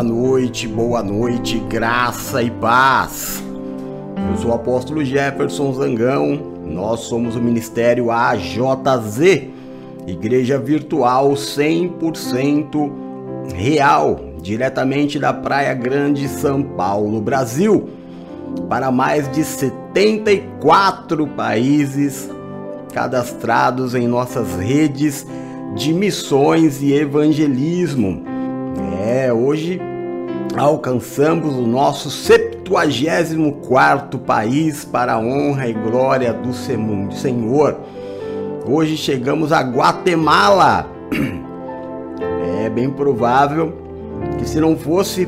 Boa noite, boa noite, graça e paz. Eu sou o apóstolo Jefferson Zangão, nós somos o Ministério AJZ, Igreja Virtual 100% real, diretamente da Praia Grande, São Paulo, Brasil, para mais de 74 países cadastrados em nossas redes de missões e evangelismo. É, hoje alcançamos o nosso 74 país para a honra e glória do Senhor. Hoje chegamos a Guatemala. É bem provável que se não fosse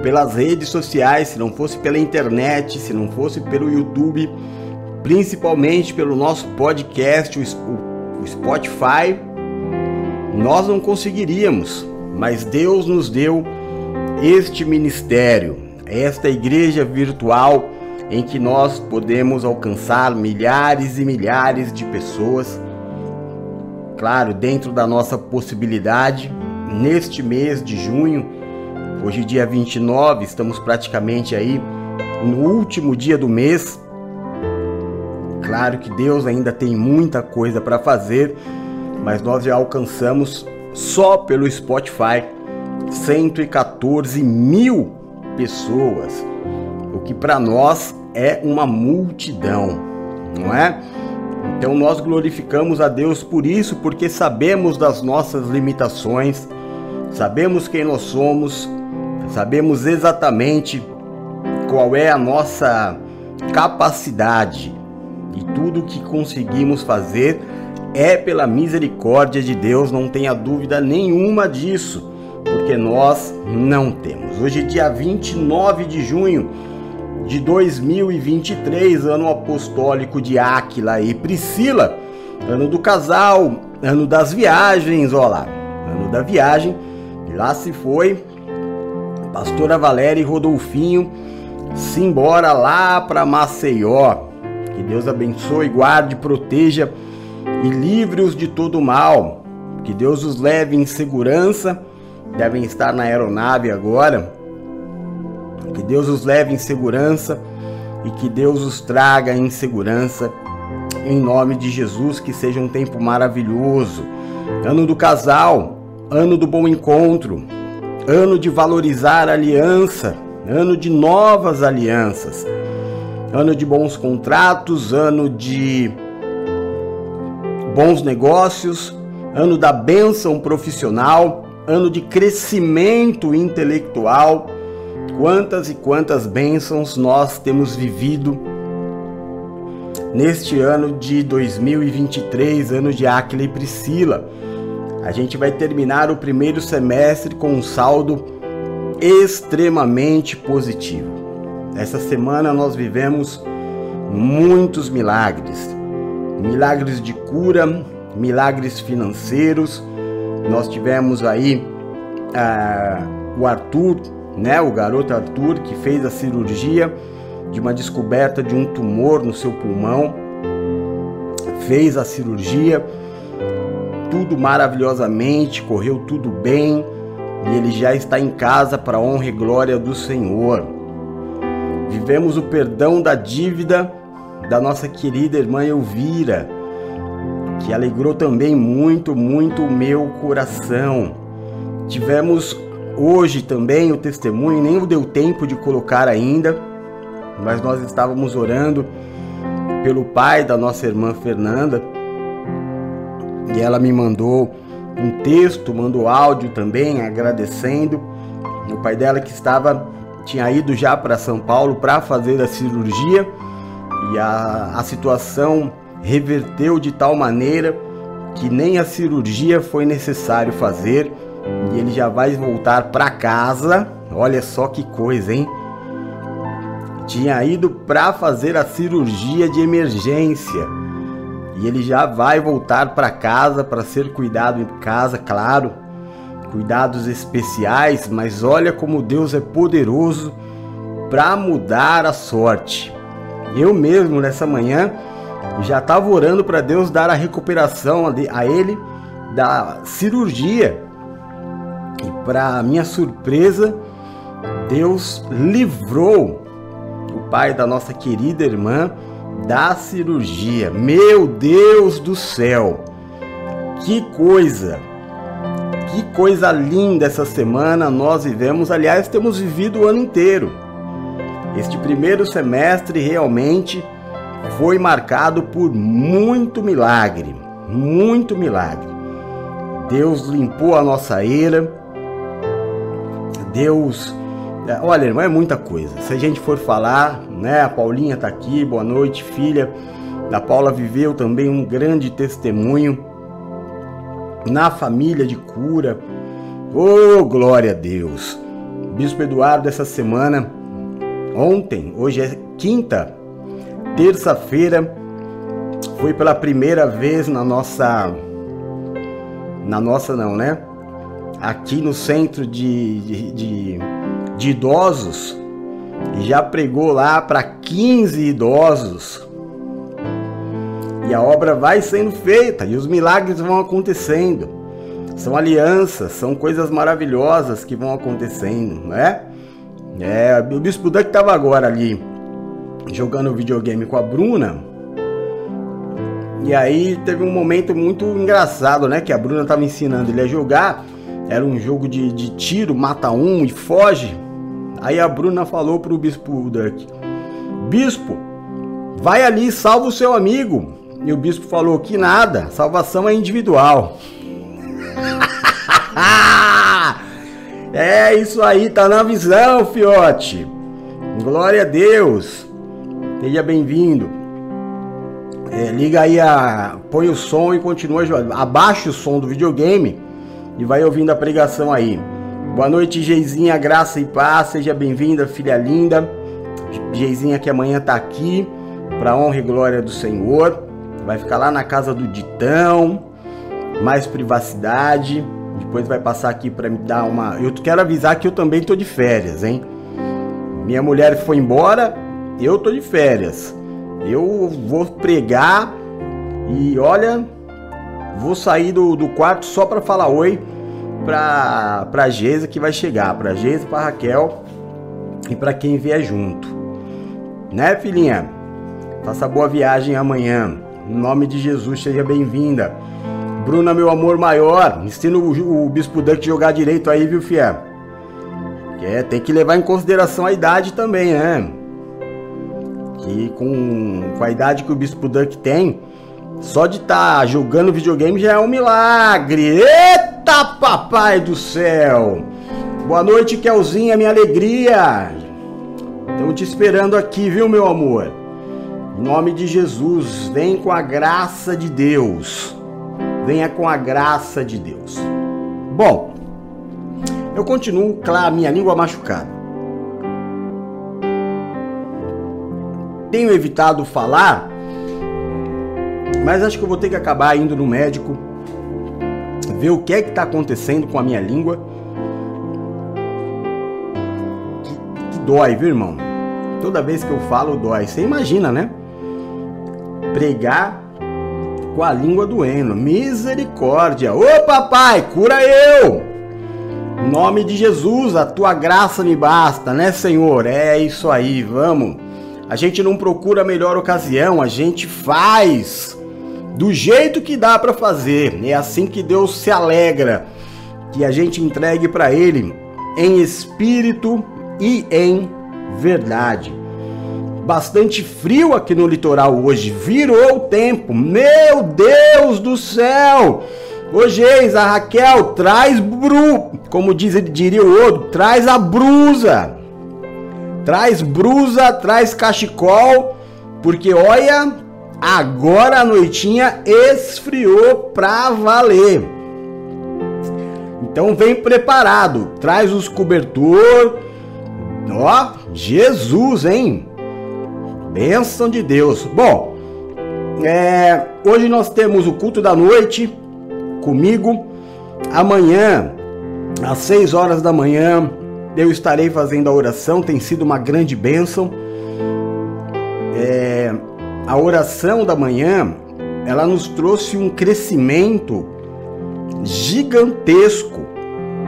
pelas redes sociais, se não fosse pela internet, se não fosse pelo YouTube, principalmente pelo nosso podcast, o Spotify, nós não conseguiríamos mas Deus nos deu este ministério, esta igreja virtual em que nós podemos alcançar milhares e milhares de pessoas. Claro, dentro da nossa possibilidade, neste mês de junho, hoje dia 29, estamos praticamente aí no último dia do mês. Claro que Deus ainda tem muita coisa para fazer, mas nós já alcançamos só pelo Spotify 114 mil pessoas, o que para nós é uma multidão, não é? Então nós glorificamos a Deus por isso, porque sabemos das nossas limitações, sabemos quem nós somos, sabemos exatamente qual é a nossa capacidade e tudo que conseguimos fazer é pela misericórdia de Deus, não tenha dúvida nenhuma disso, porque nós não temos. Hoje, dia 29 de junho de 2023, ano apostólico de Áquila e Priscila, ano do casal, ano das viagens, olha lá, ano da viagem, lá se foi pastora Valéria e Rodolfinho se embora lá para Maceió. Que Deus abençoe, guarde, proteja e livre-os de todo mal. Que Deus os leve em segurança. Devem estar na aeronave agora. Que Deus os leve em segurança e que Deus os traga em segurança. Em nome de Jesus, que seja um tempo maravilhoso. Ano do casal, ano do bom encontro, ano de valorizar a aliança, ano de novas alianças, ano de bons contratos, ano de bons negócios, ano da bênção profissional, ano de crescimento intelectual. Quantas e quantas bênçãos nós temos vivido neste ano de 2023, ano de Aquila e Priscila. A gente vai terminar o primeiro semestre com um saldo extremamente positivo. Essa semana nós vivemos muitos milagres milagres de cura, milagres financeiros. Nós tivemos aí ah, o Arthur, né, o garoto Arthur, que fez a cirurgia de uma descoberta de um tumor no seu pulmão. Fez a cirurgia, tudo maravilhosamente, correu tudo bem e ele já está em casa para a honra e glória do Senhor. Vivemos o perdão da dívida da nossa querida irmã Elvira, que alegrou também muito, muito o meu coração. Tivemos hoje também o testemunho, nem deu tempo de colocar ainda, mas nós estávamos orando pelo pai da nossa irmã Fernanda e ela me mandou um texto, mandou áudio também agradecendo. O pai dela que estava tinha ido já para São Paulo para fazer a cirurgia e a, a situação reverteu de tal maneira que nem a cirurgia foi necessário fazer e ele já vai voltar para casa. Olha só que coisa, hein? Tinha ido para fazer a cirurgia de emergência e ele já vai voltar para casa para ser cuidado em casa, claro, cuidados especiais, mas olha como Deus é poderoso para mudar a sorte. Eu mesmo nessa manhã já estava orando para Deus dar a recuperação a ele da cirurgia. E para minha surpresa, Deus livrou o pai da nossa querida irmã da cirurgia. Meu Deus do céu! Que coisa! Que coisa linda essa semana nós vivemos. Aliás, temos vivido o ano inteiro. Este primeiro semestre realmente foi marcado por muito milagre, muito milagre. Deus limpou a nossa ira. Deus é, Olha, irmão, é muita coisa. Se a gente for falar, né? A Paulinha tá aqui, boa noite, filha. A Paula viveu também um grande testemunho na família de cura. Oh, glória a Deus! Bispo Eduardo, essa semana, ontem, hoje é quinta, terça-feira, foi pela primeira vez na nossa. Na nossa, não, né? Aqui no centro de, de, de, de idosos, já pregou lá para 15 idosos e a obra vai sendo feita e os milagres vão acontecendo. São alianças, são coisas maravilhosas que vão acontecendo, né? É, o Bispo Duck estava agora ali jogando videogame com a Bruna. E aí teve um momento muito engraçado, né? Que a Bruna estava ensinando ele a jogar. Era um jogo de, de tiro, mata um e foge. Aí a Bruna falou pro Bispo Duck: Bispo, vai ali e salva o seu amigo. E o bispo falou que nada, salvação é individual. é isso aí, tá na visão, fiote. Glória a Deus. Seja bem-vindo. É, liga aí a. Põe o som e continua. Abaixa o som do videogame e vai ouvindo a pregação aí. Boa noite, Geizinha, graça e paz. Seja bem-vinda, filha linda. Geizinha que amanhã tá aqui para honra e glória do Senhor. Vai ficar lá na casa do Ditão, mais privacidade. Depois vai passar aqui para me dar uma. Eu quero avisar que eu também tô de férias, hein? Minha mulher foi embora, eu tô de férias. Eu vou pregar e olha, vou sair do, do quarto só para falar oi pra, pra Geisa que vai chegar, pra Geisa, pra Raquel e para quem vier junto. Né, filhinha? Faça boa viagem amanhã. Em nome de Jesus, seja bem-vinda. Bruna, meu amor maior, ensina o, o Bispo Duck jogar direito aí, viu, fiel? É, tem que levar em consideração a idade também, né? Que com, com a idade que o Bispo Duck tem, só de estar tá jogando videogame já é um milagre. Eita, papai do céu! Boa noite, Kelzinha, minha alegria. Estamos te esperando aqui, viu, meu amor? Em nome de Jesus, vem com a graça de Deus. Venha com a graça de Deus. Bom, eu continuo a minha língua machucada. Tenho evitado falar, mas acho que eu vou ter que acabar indo no médico, ver o que é que está acontecendo com a minha língua. Que, que dói, viu, irmão? Toda vez que eu falo, dói. Você imagina, né? pregar com a língua doendo. Misericórdia. Ô papai, cura eu! Nome de Jesus, a tua graça me basta, né, Senhor? É isso aí, vamos. A gente não procura a melhor ocasião, a gente faz do jeito que dá para fazer. É assim que Deus se alegra, que a gente entregue para ele em espírito e em verdade bastante frio aqui no litoral hoje. Virou o tempo. Meu Deus do céu! Hoje, a Raquel traz bru, como diz, diria o outro, traz a brusa. Traz brusa, traz cachecol, porque olha, agora a noitinha esfriou pra valer. Então vem preparado, traz os cobertor. Ó, Jesus, hein? Bênção de Deus. Bom, é, hoje nós temos o culto da noite comigo. Amanhã, às 6 horas da manhã, eu estarei fazendo a oração. Tem sido uma grande bênção. É, a oração da manhã, ela nos trouxe um crescimento gigantesco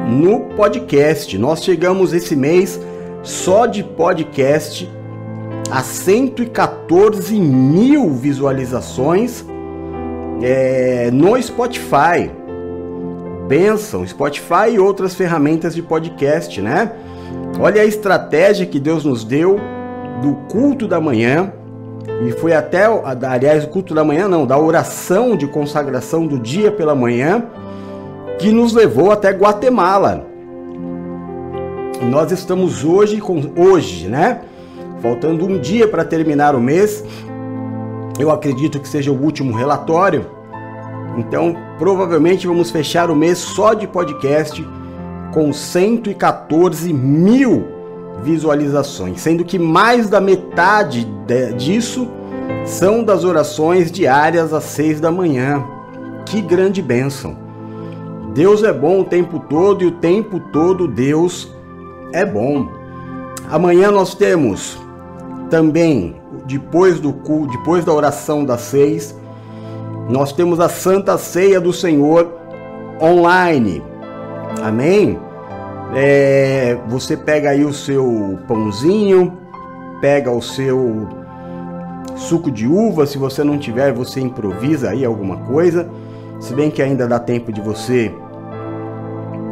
no podcast. Nós chegamos esse mês só de podcast a 114 mil visualizações é, no Spotify. Benção, Spotify e outras ferramentas de podcast, né? Olha a estratégia que Deus nos deu do culto da manhã e foi até, aliás, o culto da manhã não, da oração de consagração do dia pela manhã, que nos levou até Guatemala. Nós estamos hoje com hoje, né? Faltando um dia para terminar o mês. Eu acredito que seja o último relatório. Então, provavelmente vamos fechar o mês só de podcast com 114 mil visualizações, sendo que mais da metade disso são das orações diárias às seis da manhã. Que grande bênção! Deus é bom o tempo todo e o tempo todo Deus é bom. Amanhã nós temos também, depois do depois da oração das seis, nós temos a Santa Ceia do Senhor online. Amém? É, você pega aí o seu pãozinho, pega o seu suco de uva, se você não tiver, você improvisa aí alguma coisa. Se bem que ainda dá tempo de você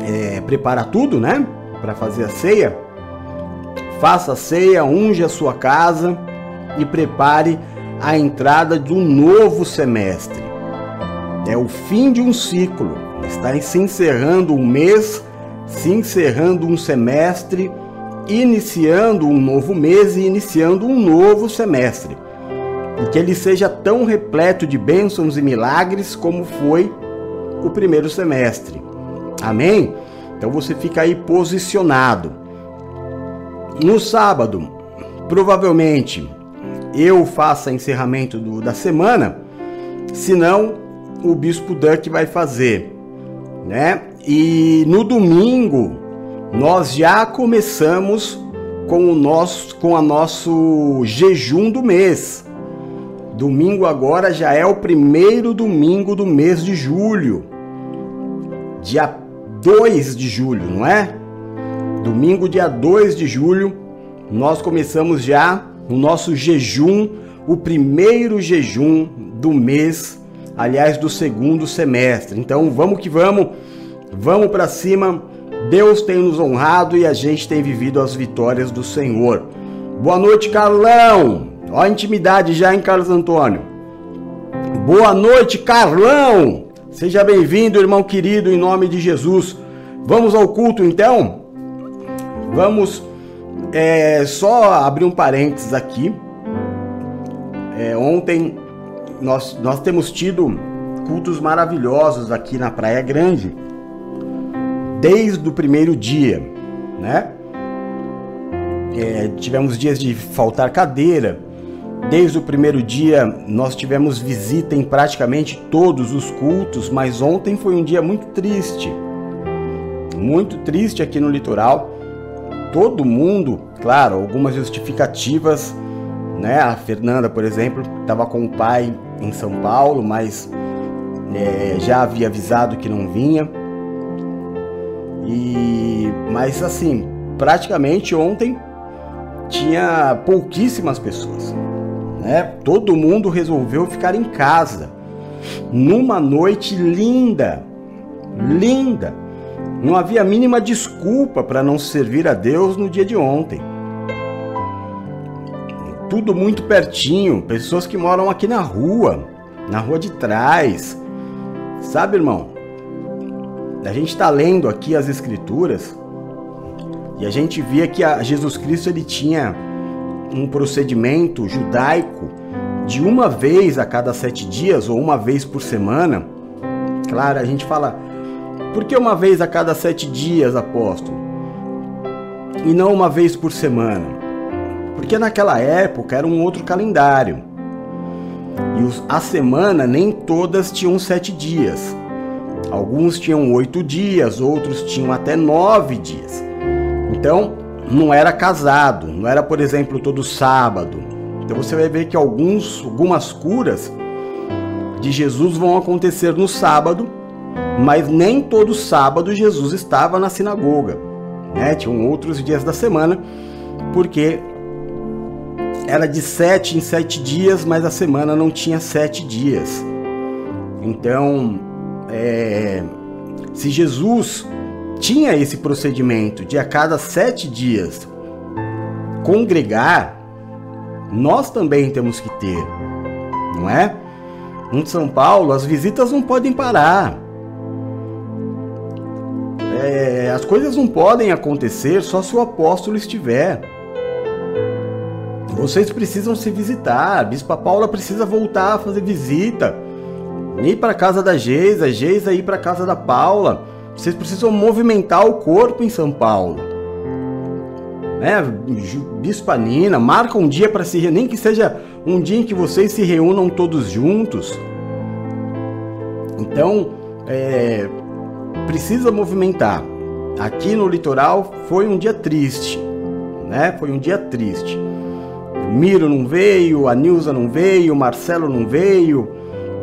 é, preparar tudo, né? Para fazer a ceia. Faça a ceia, unge a sua casa e prepare a entrada um novo semestre. É o fim de um ciclo. Está se encerrando um mês se encerrando um semestre, iniciando um novo mês e iniciando um novo semestre. E que ele seja tão repleto de bênçãos e milagres como foi o primeiro semestre. Amém? Então você fica aí posicionado. No sábado, provavelmente eu faça encerramento do, da semana, senão o bispo Duck vai fazer, né? E no domingo nós já começamos com o nosso com a nosso jejum do mês. Domingo agora já é o primeiro domingo do mês de julho. Dia 2 de julho, não é? Domingo dia 2 de julho, nós começamos já o nosso jejum, o primeiro jejum do mês, aliás, do segundo semestre. Então, vamos que vamos Vamos para cima. Deus tem nos honrado e a gente tem vivido as vitórias do Senhor. Boa noite, Carlão. Ó a intimidade já em Carlos Antônio. Boa noite, Carlão. Seja bem-vindo, irmão querido, em nome de Jesus. Vamos ao culto então? Vamos é, só abrir um parênteses aqui. É, ontem nós, nós temos tido cultos maravilhosos aqui na Praia Grande desde o primeiro dia, né? É, tivemos dias de faltar cadeira. Desde o primeiro dia nós tivemos visita em praticamente todos os cultos, mas ontem foi um dia muito triste. Muito triste aqui no litoral. Todo mundo, claro, algumas justificativas, né? A Fernanda, por exemplo, estava com o pai em São Paulo, mas é, já havia avisado que não vinha. E mas assim, praticamente ontem tinha pouquíssimas pessoas, né? Todo mundo resolveu ficar em casa numa noite linda, linda. Não havia mínima desculpa para não servir a Deus no dia de ontem. Tudo muito pertinho, pessoas que moram aqui na rua, na rua de trás. Sabe, irmão? A gente está lendo aqui as escrituras e a gente via que Jesus Cristo ele tinha um procedimento judaico de uma vez a cada sete dias ou uma vez por semana. Claro, a gente fala, por que uma vez a cada sete dias, apóstolo? E não uma vez por semana? Porque naquela época era um outro calendário. E a semana nem todas tinham sete dias. Alguns tinham oito dias, outros tinham até nove dias. Então, não era casado, não era, por exemplo, todo sábado. Então você vai ver que alguns, algumas curas de Jesus vão acontecer no sábado, mas nem todo sábado Jesus estava na sinagoga. Né? Tinham outros dias da semana porque era de sete em sete dias, mas a semana não tinha sete dias. Então, é, se Jesus tinha esse procedimento de a cada sete dias congregar, nós também temos que ter, não é? Em São Paulo, as visitas não podem parar. É, as coisas não podem acontecer só se o apóstolo estiver. Vocês precisam se visitar. A Bispa Paula precisa voltar a fazer visita. Ir para casa da Geisa, Geisa ir para casa da Paula. Vocês precisam movimentar o corpo em São Paulo. Né? Bispa Nina, marca um dia para se nem que seja um dia em que vocês se reúnam todos juntos. Então, é, precisa movimentar. Aqui no litoral foi um dia triste, né? Foi um dia triste. Miro não veio, a Nilza não veio, o Marcelo não veio.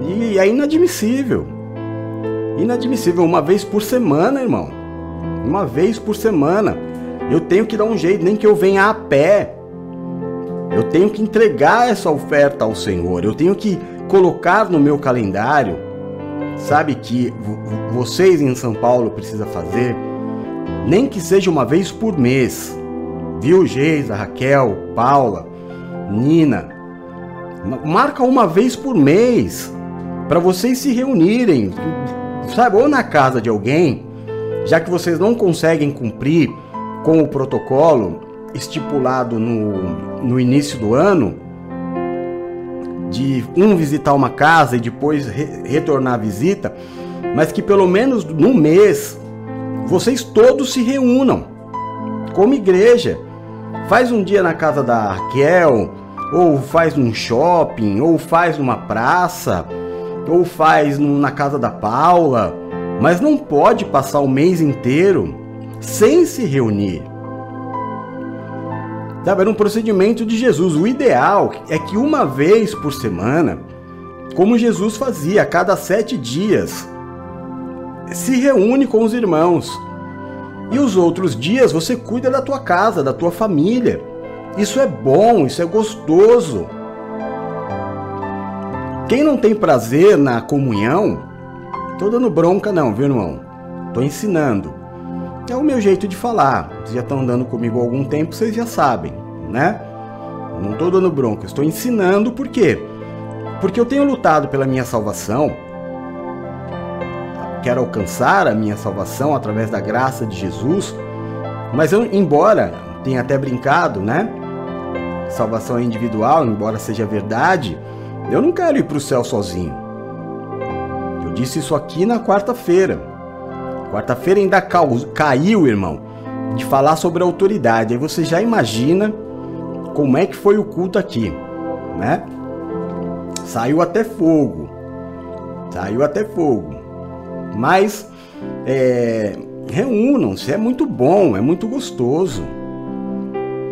E é inadmissível. Inadmissível. Uma vez por semana, irmão. Uma vez por semana. Eu tenho que dar um jeito, nem que eu venha a pé. Eu tenho que entregar essa oferta ao Senhor. Eu tenho que colocar no meu calendário sabe que vocês em São Paulo precisam fazer, nem que seja uma vez por mês. Viu, Geisa, Raquel, Paula, Nina? Marca uma vez por mês para vocês se reunirem, sabe, ou na casa de alguém, já que vocês não conseguem cumprir com o protocolo estipulado no, no início do ano, de um visitar uma casa e depois re retornar a visita, mas que pelo menos no mês vocês todos se reúnam como igreja. Faz um dia na casa da Raquel, ou faz num shopping, ou faz numa praça, ou faz na casa da Paula, mas não pode passar o mês inteiro sem se reunir. Sabe, era um procedimento de Jesus. O ideal é que uma vez por semana, como Jesus fazia a cada sete dias, se reúne com os irmãos. E os outros dias você cuida da tua casa, da tua família. Isso é bom, isso é gostoso. Quem não tem prazer na comunhão, tô dando bronca não, viu, irmão? Tô ensinando. É o meu jeito de falar. Vocês já estão andando comigo há algum tempo, vocês já sabem, né? Não estou dando bronca, estou ensinando por quê? Porque eu tenho lutado pela minha salvação. Quero alcançar a minha salvação através da graça de Jesus. Mas eu, embora tenha até brincado, né? Salvação é individual, embora seja verdade, eu não quero ir para o céu sozinho. Eu disse isso aqui na quarta-feira. Quarta-feira ainda caiu, irmão, de falar sobre a autoridade. Aí você já imagina como é que foi o culto aqui, né? Saiu até fogo. Saiu até fogo. Mas é, reúnam-se, é muito bom, é muito gostoso.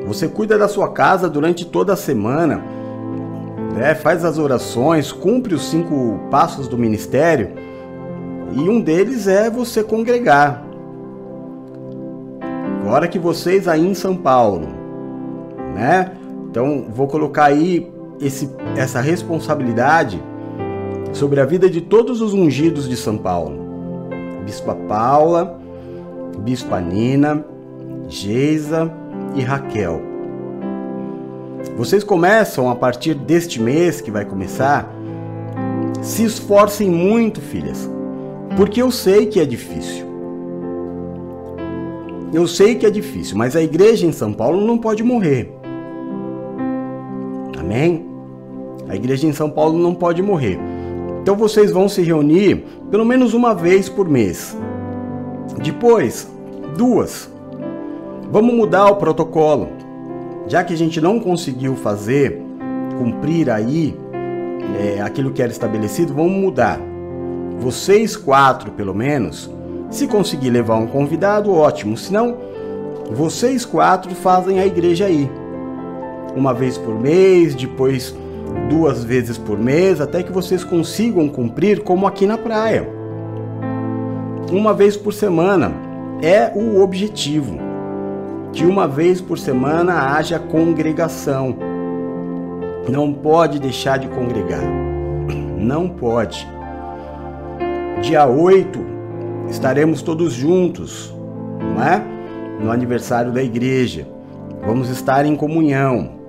Você cuida da sua casa durante toda a semana, né? faz as orações, cumpre os cinco passos do ministério e um deles é você congregar. Agora que vocês aí em São Paulo, né? Então vou colocar aí esse, essa responsabilidade sobre a vida de todos os ungidos de São Paulo. Bispa Paula, Bispa Nina, Geisa e Raquel. Vocês começam a partir deste mês que vai começar. Se esforcem muito, filhas porque eu sei que é difícil. Eu sei que é difícil, mas a igreja em São Paulo não pode morrer. Amém? A igreja em São Paulo não pode morrer. Então vocês vão se reunir pelo menos uma vez por mês. Depois, duas. Vamos mudar o protocolo. Já que a gente não conseguiu fazer, cumprir aí é, aquilo que era estabelecido, vamos mudar vocês quatro pelo menos, se conseguir levar um convidado, ótimo. Se não, vocês quatro fazem a igreja aí. Uma vez por mês, depois duas vezes por mês, até que vocês consigam cumprir como aqui na praia. Uma vez por semana é o objetivo. que uma vez por semana haja congregação. Não pode deixar de congregar. Não pode. Dia 8 estaremos todos juntos, não é? No aniversário da igreja. Vamos estar em comunhão.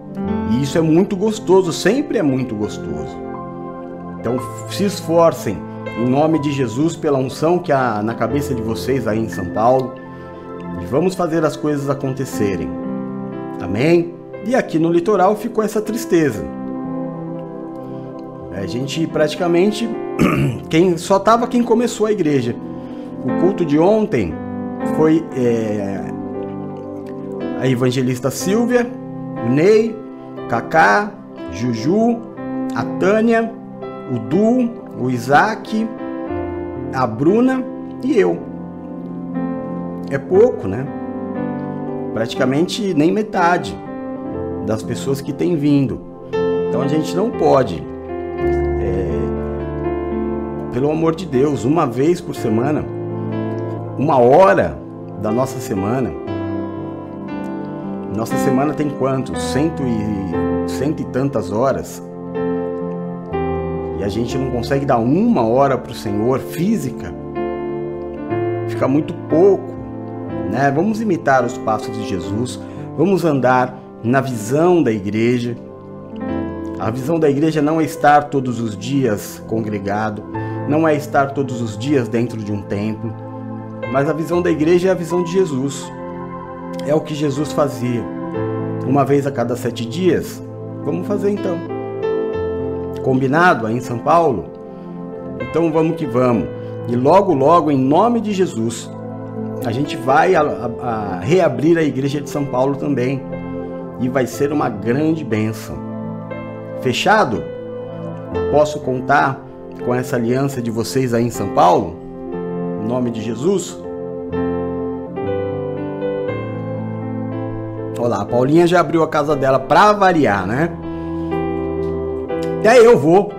E isso é muito gostoso, sempre é muito gostoso. Então se esforcem em nome de Jesus pela unção que há na cabeça de vocês aí em São Paulo e vamos fazer as coisas acontecerem. Amém? E aqui no litoral ficou essa tristeza. A gente praticamente quem só tava quem começou a igreja. O culto de ontem foi é, a evangelista Silvia, o Ney, Kaká, Juju, a Tânia, o Du, o Isaac, a Bruna e eu. É pouco, né? Praticamente nem metade das pessoas que têm vindo. Então a gente não pode, é, pelo amor de Deus, uma vez por semana, uma hora da nossa semana. Nossa semana tem quantos? Cento e, cento e tantas horas a gente não consegue dar uma hora para o Senhor física, fica muito pouco. Né? Vamos imitar os passos de Jesus, vamos andar na visão da igreja. A visão da igreja não é estar todos os dias congregado, não é estar todos os dias dentro de um templo, mas a visão da igreja é a visão de Jesus. É o que Jesus fazia. Uma vez a cada sete dias, vamos fazer então. Combinado aí em São Paulo? Então vamos que vamos. E logo, logo, em nome de Jesus, a gente vai a, a, a reabrir a igreja de São Paulo também. E vai ser uma grande bênção. Fechado? Posso contar com essa aliança de vocês aí em São Paulo? Em nome de Jesus? Olha lá, a Paulinha já abriu a casa dela para variar, né? Até eu vou.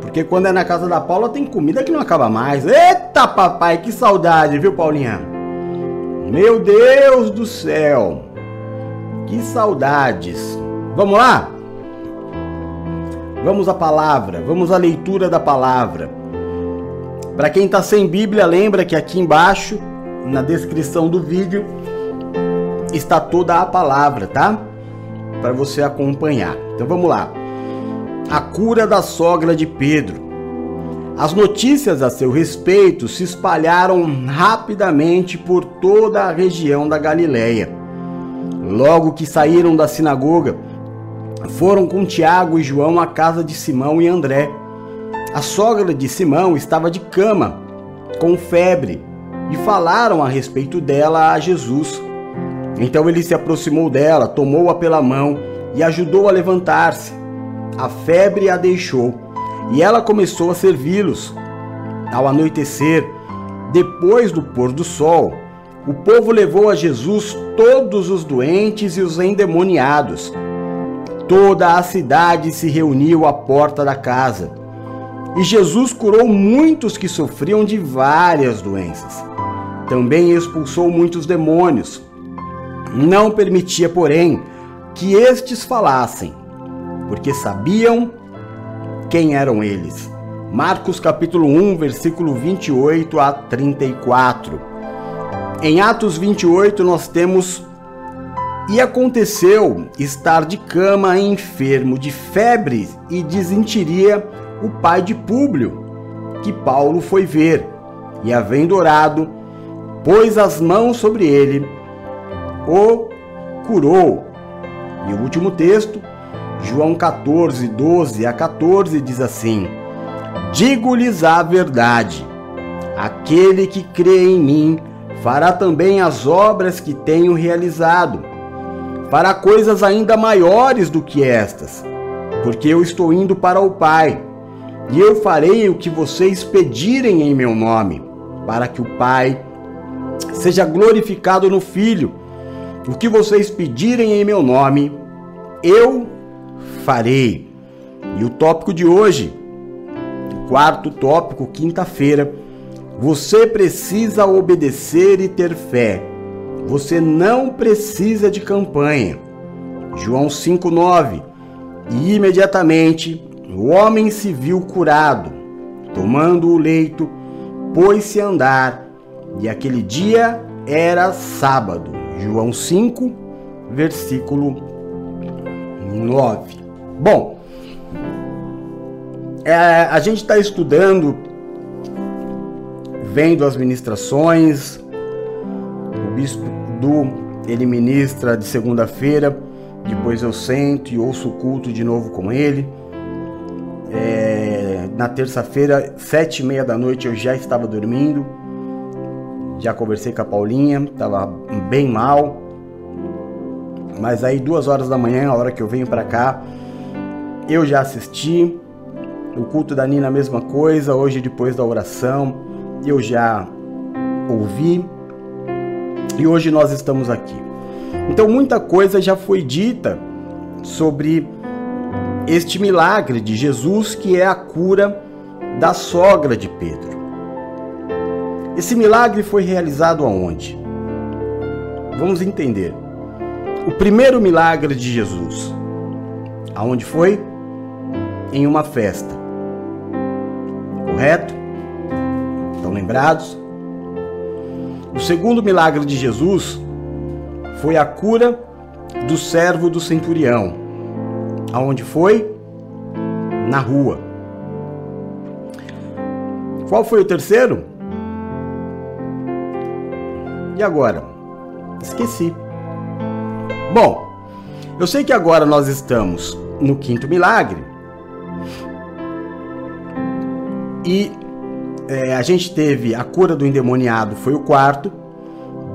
Porque quando é na casa da Paula tem comida que não acaba mais. Eita, papai, que saudade, viu, Paulinha? Meu Deus do céu. Que saudades. Vamos lá? Vamos à palavra, vamos à leitura da palavra. Para quem está sem Bíblia, lembra que aqui embaixo, na descrição do vídeo, está toda a palavra, tá? Para você acompanhar. Então vamos lá a cura da sogra de Pedro. As notícias a seu respeito se espalharam rapidamente por toda a região da Galileia. Logo que saíram da sinagoga, foram com Tiago e João à casa de Simão e André. A sogra de Simão estava de cama, com febre, e falaram a respeito dela a Jesus. Então ele se aproximou dela, tomou-a pela mão e ajudou a levantar-se a febre a deixou e ela começou a servi-los. Ao anoitecer, depois do pôr do sol, o povo levou a Jesus todos os doentes e os endemoniados. Toda a cidade se reuniu à porta da casa. E Jesus curou muitos que sofriam de várias doenças. Também expulsou muitos demônios. Não permitia, porém, que estes falassem porque sabiam quem eram eles. Marcos capítulo 1, versículo 28 a 34. Em Atos 28 nós temos e aconteceu estar de cama enfermo de febre e desinteria o pai de Públio, que Paulo foi ver, e havendo orado, pôs as mãos sobre ele, o curou. E o último texto, João 14, 12 a 14 diz assim: Digo-lhes a verdade, aquele que crê em mim fará também as obras que tenho realizado, fará coisas ainda maiores do que estas, porque eu estou indo para o Pai, e eu farei o que vocês pedirem em meu nome, para que o Pai seja glorificado no Filho. O que vocês pedirem em meu nome, eu farei. E o tópico de hoje, o quarto tópico, quinta-feira, você precisa obedecer e ter fé. Você não precisa de campanha. João 5,9. E imediatamente o homem se viu curado, tomando o leito, pôs-se a andar, e aquele dia era sábado. João 5, versículo 9. Bom, é, a gente está estudando, vendo as ministrações, o bispo Du, ele ministra de segunda-feira, depois eu sento e ouço o culto de novo com ele. É, na terça-feira, sete e meia da noite, eu já estava dormindo. Já conversei com a Paulinha, estava bem mal. Mas aí duas horas da manhã, a hora que eu venho para cá, eu já assisti. O culto da Nina, a mesma coisa. Hoje, depois da oração, eu já ouvi. E hoje nós estamos aqui. Então, muita coisa já foi dita sobre este milagre de Jesus, que é a cura da sogra de Pedro. Esse milagre foi realizado aonde? Vamos entender. O primeiro milagre de Jesus, aonde foi? Em uma festa. Correto? Estão lembrados? O segundo milagre de Jesus foi a cura do servo do centurião. Aonde foi? Na rua. Qual foi o terceiro? E agora? Esqueci. Bom, eu sei que agora nós estamos no quinto milagre. E é, a gente teve a cura do endemoniado, foi o quarto,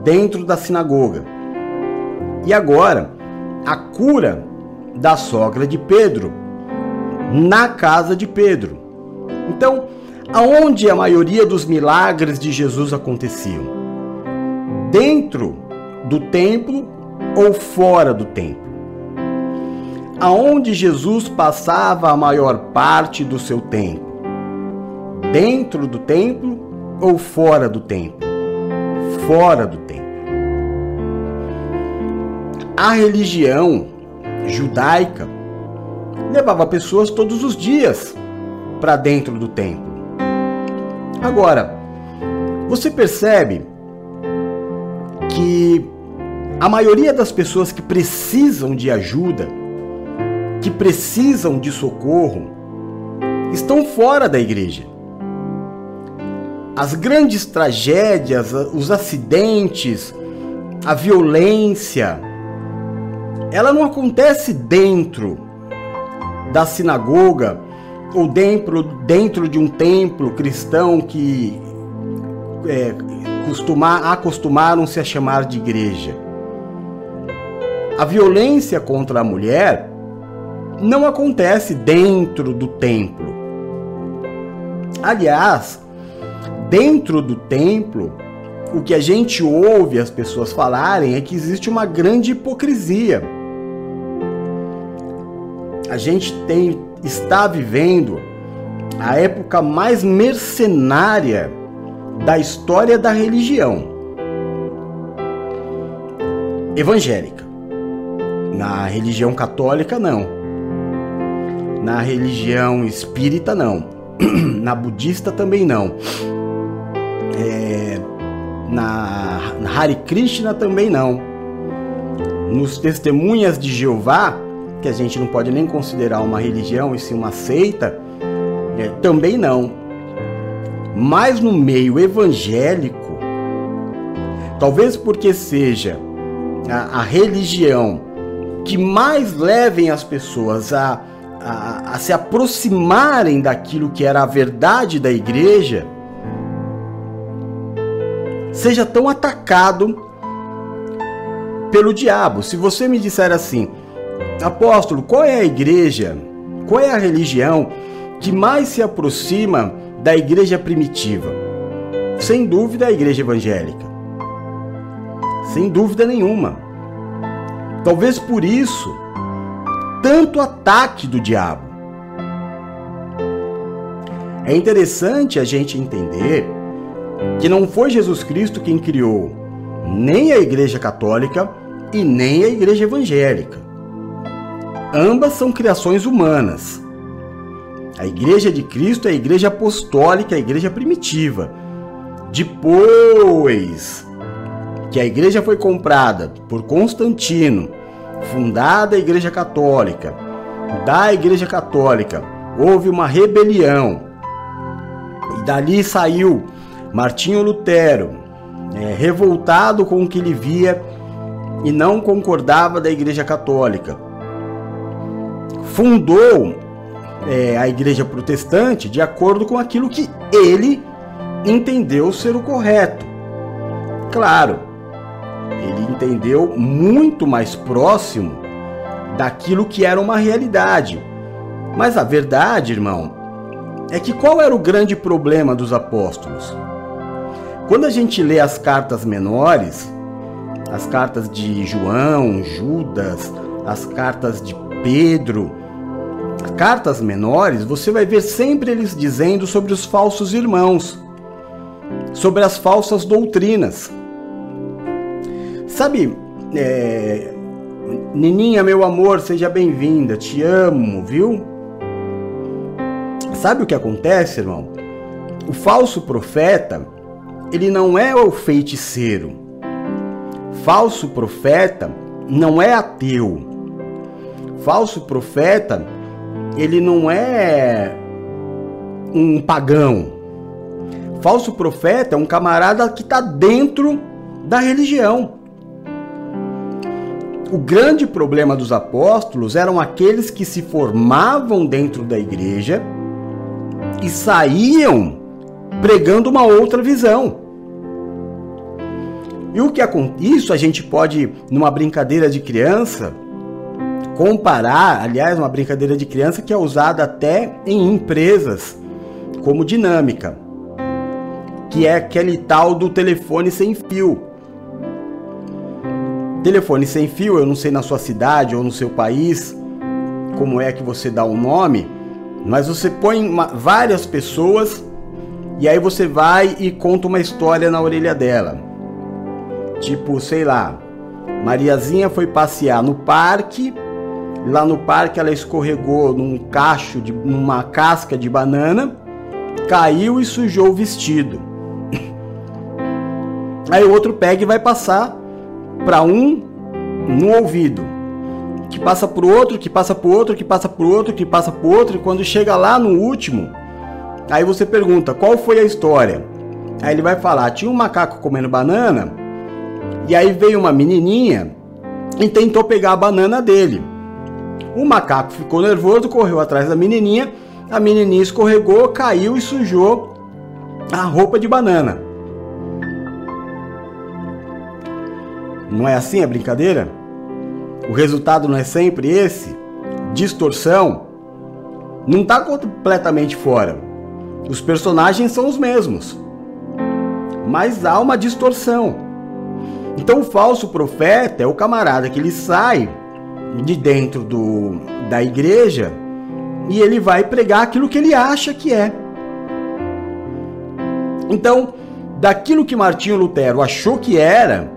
dentro da sinagoga. E agora, a cura da sogra de Pedro na casa de Pedro. Então, aonde a maioria dos milagres de Jesus aconteciam? Dentro do templo ou fora do templo? Aonde Jesus passava a maior parte do seu tempo? Dentro do templo ou fora do templo? Fora do templo. A religião judaica levava pessoas todos os dias para dentro do templo. Agora, você percebe que a maioria das pessoas que precisam de ajuda, que precisam de socorro, estão fora da igreja. As grandes tragédias, os acidentes, a violência, ela não acontece dentro da sinagoga ou dentro, dentro de um templo cristão que é, costumar, acostumaram-se a chamar de igreja. A violência contra a mulher não acontece dentro do templo. Aliás, dentro do templo, o que a gente ouve as pessoas falarem é que existe uma grande hipocrisia a gente tem está vivendo a época mais mercenária da história da religião evangélica. Na religião católica, não. Na religião espírita, não. Na budista, também não. É, na, Hare Krishna, também não. Nos Testemunhas de Jeová, que a gente não pode nem considerar uma religião e sim uma seita, é, também não. Mas no meio evangélico, talvez porque seja a, a religião que mais levem as pessoas a, a, a se aproximarem daquilo que era a verdade da igreja, seja tão atacado pelo diabo. Se você me disser assim, Apóstolo, qual é a igreja, qual é a religião que mais se aproxima da igreja primitiva? Sem dúvida, a igreja evangélica. Sem dúvida nenhuma. Talvez por isso, tanto ataque do diabo. É interessante a gente entender que não foi Jesus Cristo quem criou nem a Igreja Católica e nem a Igreja Evangélica. Ambas são criações humanas. A Igreja de Cristo é a Igreja Apostólica, a Igreja Primitiva. Depois que a Igreja foi comprada por Constantino, fundada a Igreja Católica, da Igreja Católica houve uma rebelião e dali saiu Martinho Lutero, é, revoltado com o que ele via e não concordava da Igreja Católica. Fundou é, a Igreja Protestante de acordo com aquilo que ele entendeu ser o correto. Claro, ele entendeu muito mais próximo daquilo que era uma realidade. Mas a verdade, irmão, é que qual era o grande problema dos apóstolos? Quando a gente lê as cartas menores, as cartas de João, Judas, as cartas de Pedro, cartas menores, você vai ver sempre eles dizendo sobre os falsos irmãos, sobre as falsas doutrinas. Sabe, é, Nininha, meu amor, seja bem-vinda, te amo, viu? Sabe o que acontece, irmão? O falso profeta, ele não é o feiticeiro. Falso profeta não é ateu. Falso profeta, ele não é um pagão. Falso profeta é um camarada que está dentro da religião. O grande problema dos apóstolos eram aqueles que se formavam dentro da igreja e saíam pregando uma outra visão. E o que isso a gente pode, numa brincadeira de criança, comparar, aliás, uma brincadeira de criança que é usada até em empresas como dinâmica, que é aquele tal do telefone sem fio. Telefone sem fio, eu não sei na sua cidade ou no seu país como é que você dá o um nome, mas você põe uma, várias pessoas e aí você vai e conta uma história na orelha dela. Tipo, sei lá, Mariazinha foi passear no parque, lá no parque ela escorregou num cacho de numa casca de banana, caiu e sujou o vestido. Aí o outro pega e vai passar para um no ouvido, que passa por outro, que passa por outro, que passa por outro, que passa por outro, e quando chega lá no último, aí você pergunta qual foi a história. Aí ele vai falar: tinha um macaco comendo banana, e aí veio uma menininha e tentou pegar a banana dele. O macaco ficou nervoso, correu atrás da menininha, a menininha escorregou, caiu e sujou a roupa de banana. Não é assim a brincadeira? O resultado não é sempre esse? Distorção? Não está completamente fora. Os personagens são os mesmos. Mas há uma distorção. Então o falso profeta é o camarada que ele sai de dentro do, da igreja e ele vai pregar aquilo que ele acha que é. Então, daquilo que Martinho Lutero achou que era,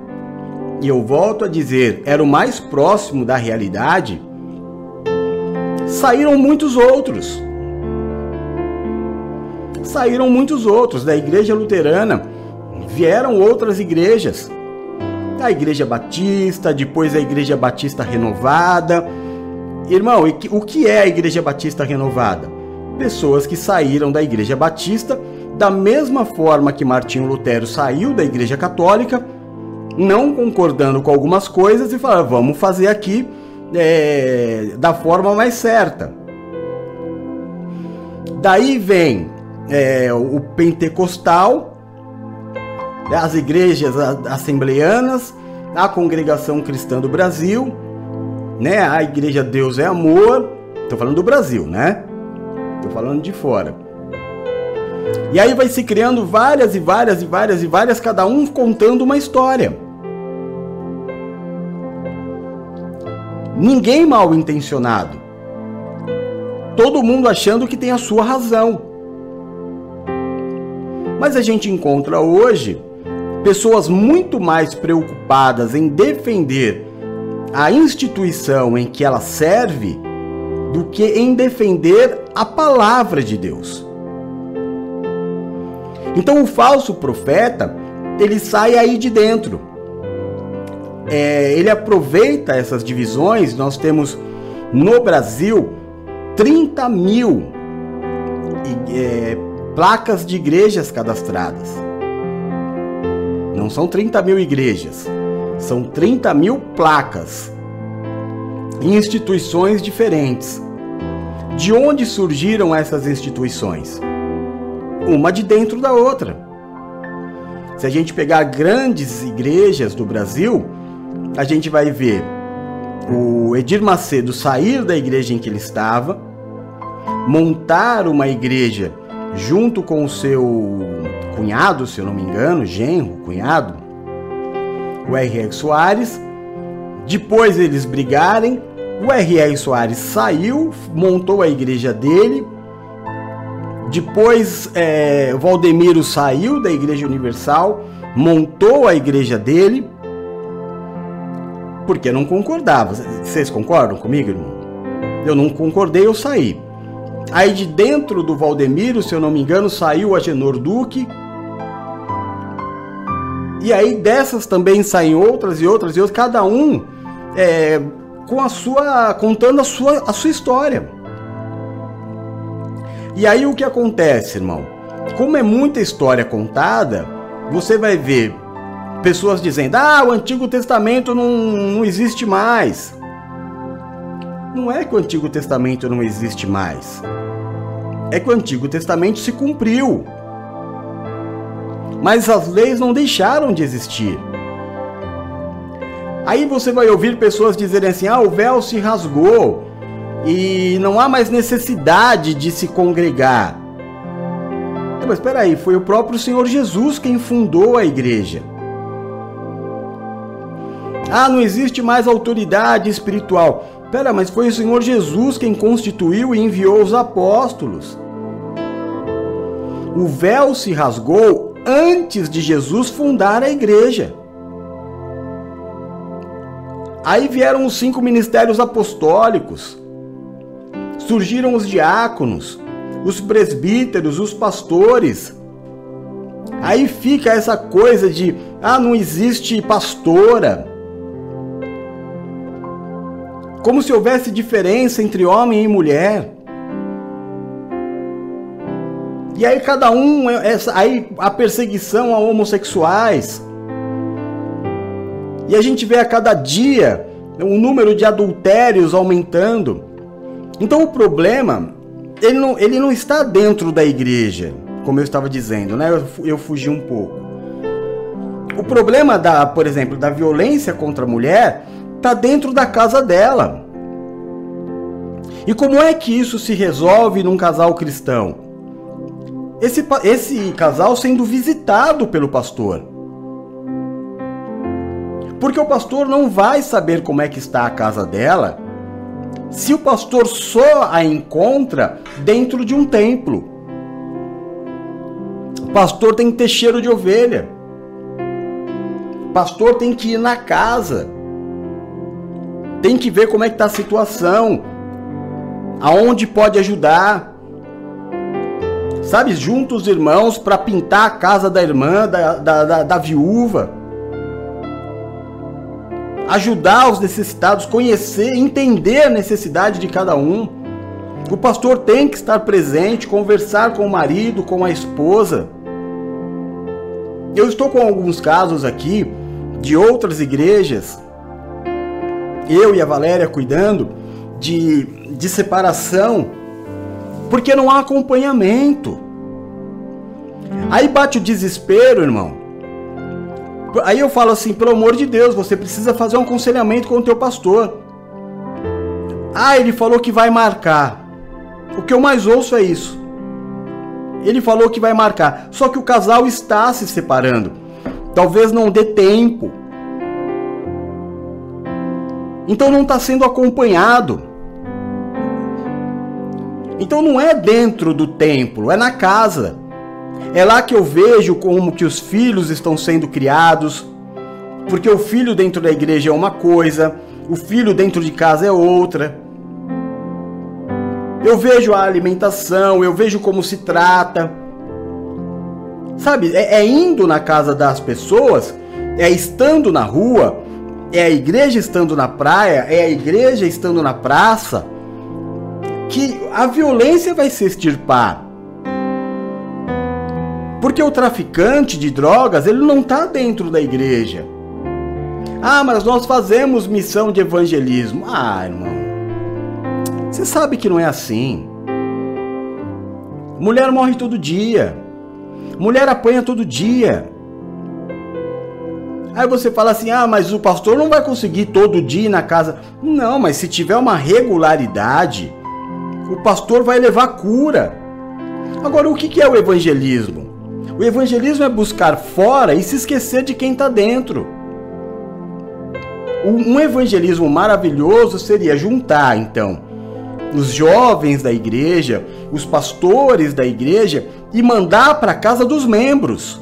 e eu volto a dizer, era o mais próximo da realidade, saíram muitos outros. Saíram muitos outros da igreja luterana, vieram outras igrejas. A igreja batista, depois a igreja batista renovada. Irmão, o que é a igreja batista renovada? Pessoas que saíram da igreja batista da mesma forma que Martinho Lutero saiu da igreja católica não concordando com algumas coisas e falar, vamos fazer aqui é, da forma mais certa. Daí vem é, o pentecostal, as igrejas assembleianas, a congregação cristã do Brasil, né? A igreja Deus é amor. Estou falando do Brasil, né? Estou falando de fora. E aí vai se criando várias e várias e várias e várias, cada um contando uma história. Ninguém mal intencionado. Todo mundo achando que tem a sua razão. Mas a gente encontra hoje pessoas muito mais preocupadas em defender a instituição em que ela serve do que em defender a palavra de Deus. Então o falso profeta ele sai aí de dentro. É, ele aproveita essas divisões. Nós temos no Brasil 30 mil é, placas de igrejas cadastradas. Não são 30 mil igrejas, são 30 mil placas em instituições diferentes. De onde surgiram essas instituições? Uma de dentro da outra. Se a gente pegar grandes igrejas do Brasil, a gente vai ver o Edir Macedo sair da igreja em que ele estava, montar uma igreja junto com o seu cunhado, se eu não me engano, genro, cunhado, o R.R. Soares. Depois eles brigarem, o R.R. Soares saiu, montou a igreja dele. Depois é, Valdemiro saiu da Igreja Universal, montou a igreja dele, porque não concordava. Vocês concordam comigo, irmão? Eu não concordei, eu saí. Aí de dentro do Valdemiro, se eu não me engano, saiu Agenor Duque. E aí dessas também saem outras e outras e outras, cada um é, com a sua contando a sua, a sua história. E aí o que acontece, irmão? Como é muita história contada, você vai ver pessoas dizendo: "Ah, o Antigo Testamento não, não existe mais". Não é que o Antigo Testamento não existe mais. É que o Antigo Testamento se cumpriu. Mas as leis não deixaram de existir. Aí você vai ouvir pessoas dizerem assim: ah, o véu se rasgou e não há mais necessidade de se congregar. Mas espera aí, foi o próprio Senhor Jesus quem fundou a igreja. Ah, não existe mais autoridade espiritual. Pera, mas foi o Senhor Jesus quem constituiu e enviou os apóstolos. O véu se rasgou antes de Jesus fundar a igreja. Aí vieram os cinco ministérios apostólicos. Surgiram os diáconos, os presbíteros, os pastores. Aí fica essa coisa de, ah, não existe pastora. Como se houvesse diferença entre homem e mulher. E aí cada um, essa, aí a perseguição a homossexuais. E a gente vê a cada dia o número de adultérios aumentando. Então o problema, ele não, ele não está dentro da igreja, como eu estava dizendo, né? Eu, eu fugi um pouco. O problema da, por exemplo, da violência contra a mulher está dentro da casa dela. E como é que isso se resolve num casal cristão? Esse, esse casal sendo visitado pelo pastor. Porque o pastor não vai saber como é que está a casa dela se o pastor só a encontra dentro de um templo. O pastor tem que ter cheiro de ovelha. O pastor tem que ir na casa. Tem que ver como é que está a situação. Aonde pode ajudar sabe, juntos os irmãos para pintar a casa da irmã, da, da, da, da viúva. Ajudar os necessitados, conhecer, entender a necessidade de cada um. O pastor tem que estar presente, conversar com o marido, com a esposa. Eu estou com alguns casos aqui de outras igrejas, eu e a Valéria cuidando de, de separação porque não há acompanhamento. Aí bate o desespero, irmão. Aí eu falo assim, pelo amor de Deus, você precisa fazer um aconselhamento com o teu pastor. Ah, ele falou que vai marcar. O que eu mais ouço é isso. Ele falou que vai marcar. Só que o casal está se separando. Talvez não dê tempo. Então não está sendo acompanhado. Então não é dentro do templo, é na casa. É lá que eu vejo como que os filhos estão sendo criados, porque o filho dentro da igreja é uma coisa, o filho dentro de casa é outra. Eu vejo a alimentação, eu vejo como se trata. Sabe, é, é indo na casa das pessoas, é estando na rua, é a igreja estando na praia, é a igreja estando na praça, que a violência vai se extirpar. Porque o traficante de drogas, ele não está dentro da igreja. Ah, mas nós fazemos missão de evangelismo. Ah, irmão. Você sabe que não é assim. Mulher morre todo dia. Mulher apanha todo dia. Aí você fala assim: ah, mas o pastor não vai conseguir todo dia ir na casa. Não, mas se tiver uma regularidade, o pastor vai levar cura. Agora, o que é o evangelismo? O evangelismo é buscar fora e se esquecer de quem está dentro. Um evangelismo maravilhoso seria juntar, então, os jovens da igreja, os pastores da igreja e mandar para casa dos membros.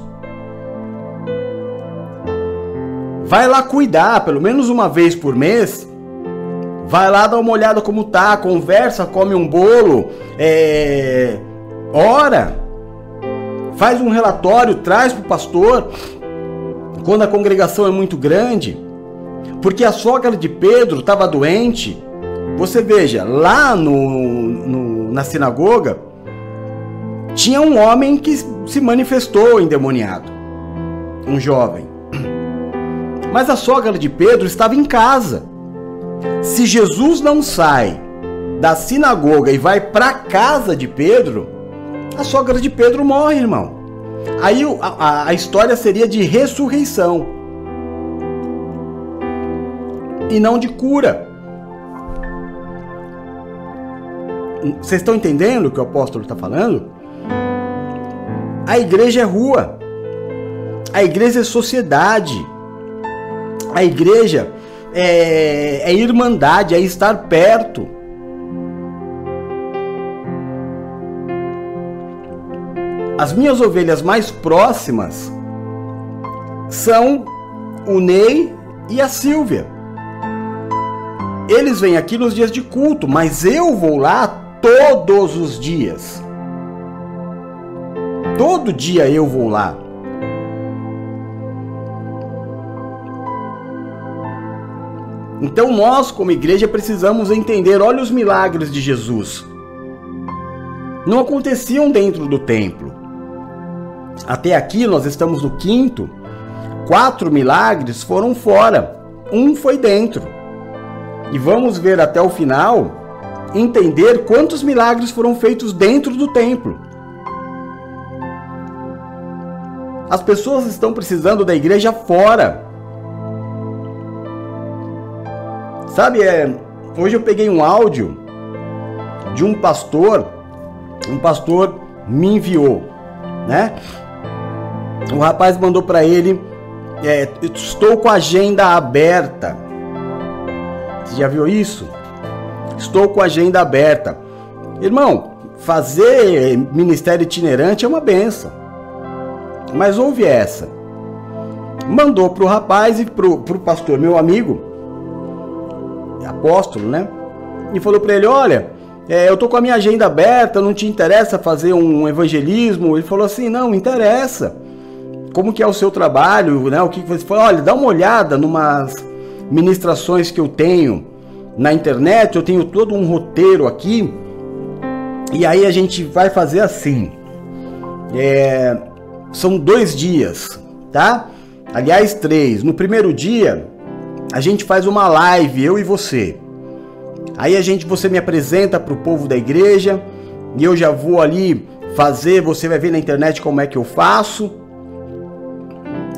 Vai lá cuidar, pelo menos uma vez por mês. Vai lá dar uma olhada como tá, conversa, come um bolo, é... ora, faz um relatório, traz para o pastor. Quando a congregação é muito grande, porque a sogra de Pedro estava doente. Você veja, lá no, no, na sinagoga, tinha um homem que se manifestou endemoniado, um jovem. Mas a sogra de Pedro estava em casa. Se Jesus não sai da sinagoga e vai para casa de Pedro, a sogra de Pedro morre, irmão. Aí a, a história seria de ressurreição e não de cura. Vocês estão entendendo o que o apóstolo está falando? A igreja é rua. A igreja é sociedade. A igreja é, é irmandade, é estar perto. As minhas ovelhas mais próximas são o Ney e a Silvia. Eles vêm aqui nos dias de culto, mas eu vou lá todos os dias. Todo dia eu vou lá. Então nós, como igreja, precisamos entender, olha os milagres de Jesus. Não aconteciam dentro do templo. Até aqui nós estamos no quinto. Quatro milagres foram fora. Um foi dentro e vamos ver até o final, entender quantos milagres foram feitos dentro do templo. As pessoas estão precisando da igreja fora. Sabe, é, hoje eu peguei um áudio de um pastor, um pastor me enviou, né? O rapaz mandou para ele, é, estou com a agenda aberta você já viu isso? Estou com a agenda aberta. Irmão, fazer ministério itinerante é uma benção. Mas houve essa. Mandou para o rapaz e para o pastor, meu amigo, apóstolo, né? E falou para ele: Olha, é, eu tô com a minha agenda aberta, não te interessa fazer um evangelismo? Ele falou assim: Não, interessa. Como que é o seu trabalho, né? O que você falou? Olha, dá uma olhada numas ministrações que eu tenho na internet, eu tenho todo um roteiro aqui. E aí a gente vai fazer assim. É, são dois dias, tá? Aliás, três. No primeiro dia, a gente faz uma live, eu e você. Aí a gente, você me apresenta para o povo da igreja e eu já vou ali fazer. Você vai ver na internet como é que eu faço.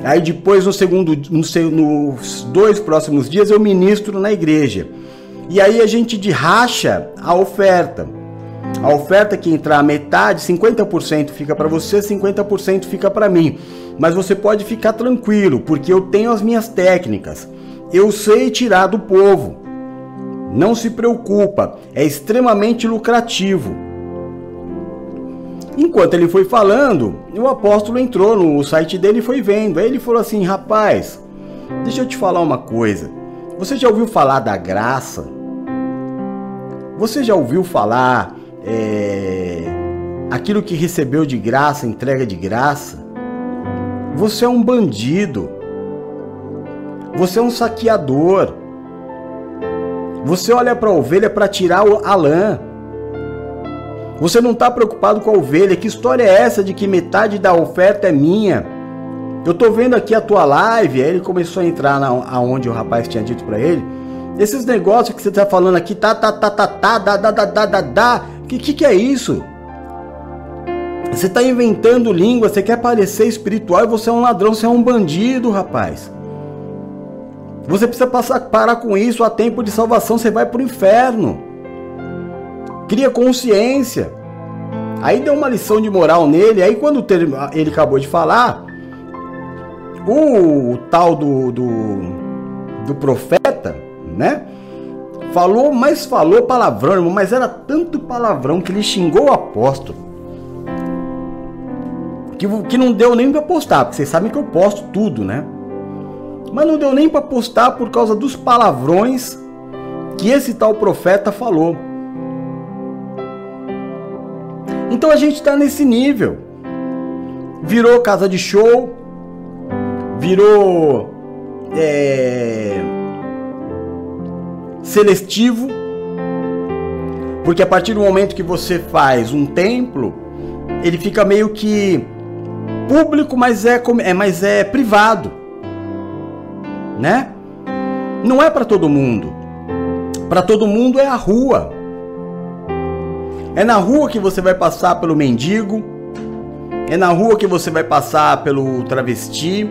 Aí depois, no segundo, no, nos dois próximos dias, eu ministro na igreja. E aí a gente racha a oferta. A oferta que entrar metade, 50% fica para você, 50% fica para mim. Mas você pode ficar tranquilo, porque eu tenho as minhas técnicas. Eu sei tirar do povo. Não se preocupa, é extremamente lucrativo. Enquanto ele foi falando, o apóstolo entrou no site dele e foi vendo. Aí ele falou assim: Rapaz, deixa eu te falar uma coisa. Você já ouviu falar da graça? Você já ouviu falar é, aquilo que recebeu de graça, entrega de graça? Você é um bandido. Você é um saqueador. Você olha para a ovelha para tirar a lã. Você não está preocupado com a ovelha. Que história é essa de que metade da oferta é minha? Eu tô vendo aqui a tua live. Aí ele começou a entrar na, aonde o rapaz tinha dito para ele. Esses negócios que você tá falando aqui, tá, tá, tá, tá, tá, da, da, da, da, da, da. Que, que que é isso? Você tá inventando língua, você quer parecer espiritual e você é um ladrão, você é um bandido, rapaz. Você precisa passar, parar com isso, a tempo de salvação você vai pro inferno. Cria consciência. Aí deu uma lição de moral nele, aí quando ele acabou de falar, o, o tal do, do, do profeta, né? Falou, mas falou palavrão, irmão, mas era tanto palavrão que ele xingou o apóstolo. Que, que não deu nem para postar, porque vocês sabem que eu posto tudo, né? Mas não deu nem para postar por causa dos palavrões que esse tal profeta falou. Então a gente está nesse nível. Virou casa de show, virou é, seletivo, porque a partir do momento que você faz um templo, ele fica meio que público, mas é, é, mas é privado, né? Não é para todo mundo. Para todo mundo é a rua. É na rua que você vai passar pelo mendigo. É na rua que você vai passar pelo travesti.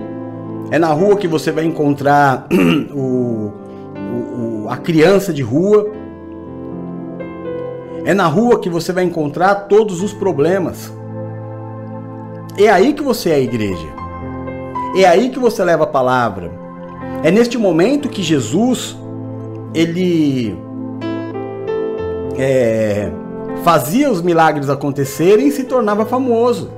É na rua que você vai encontrar o, o, a criança de rua. É na rua que você vai encontrar todos os problemas. É aí que você é a igreja. É aí que você leva a palavra. É neste momento que Jesus ele é, fazia os milagres acontecerem e se tornava famoso.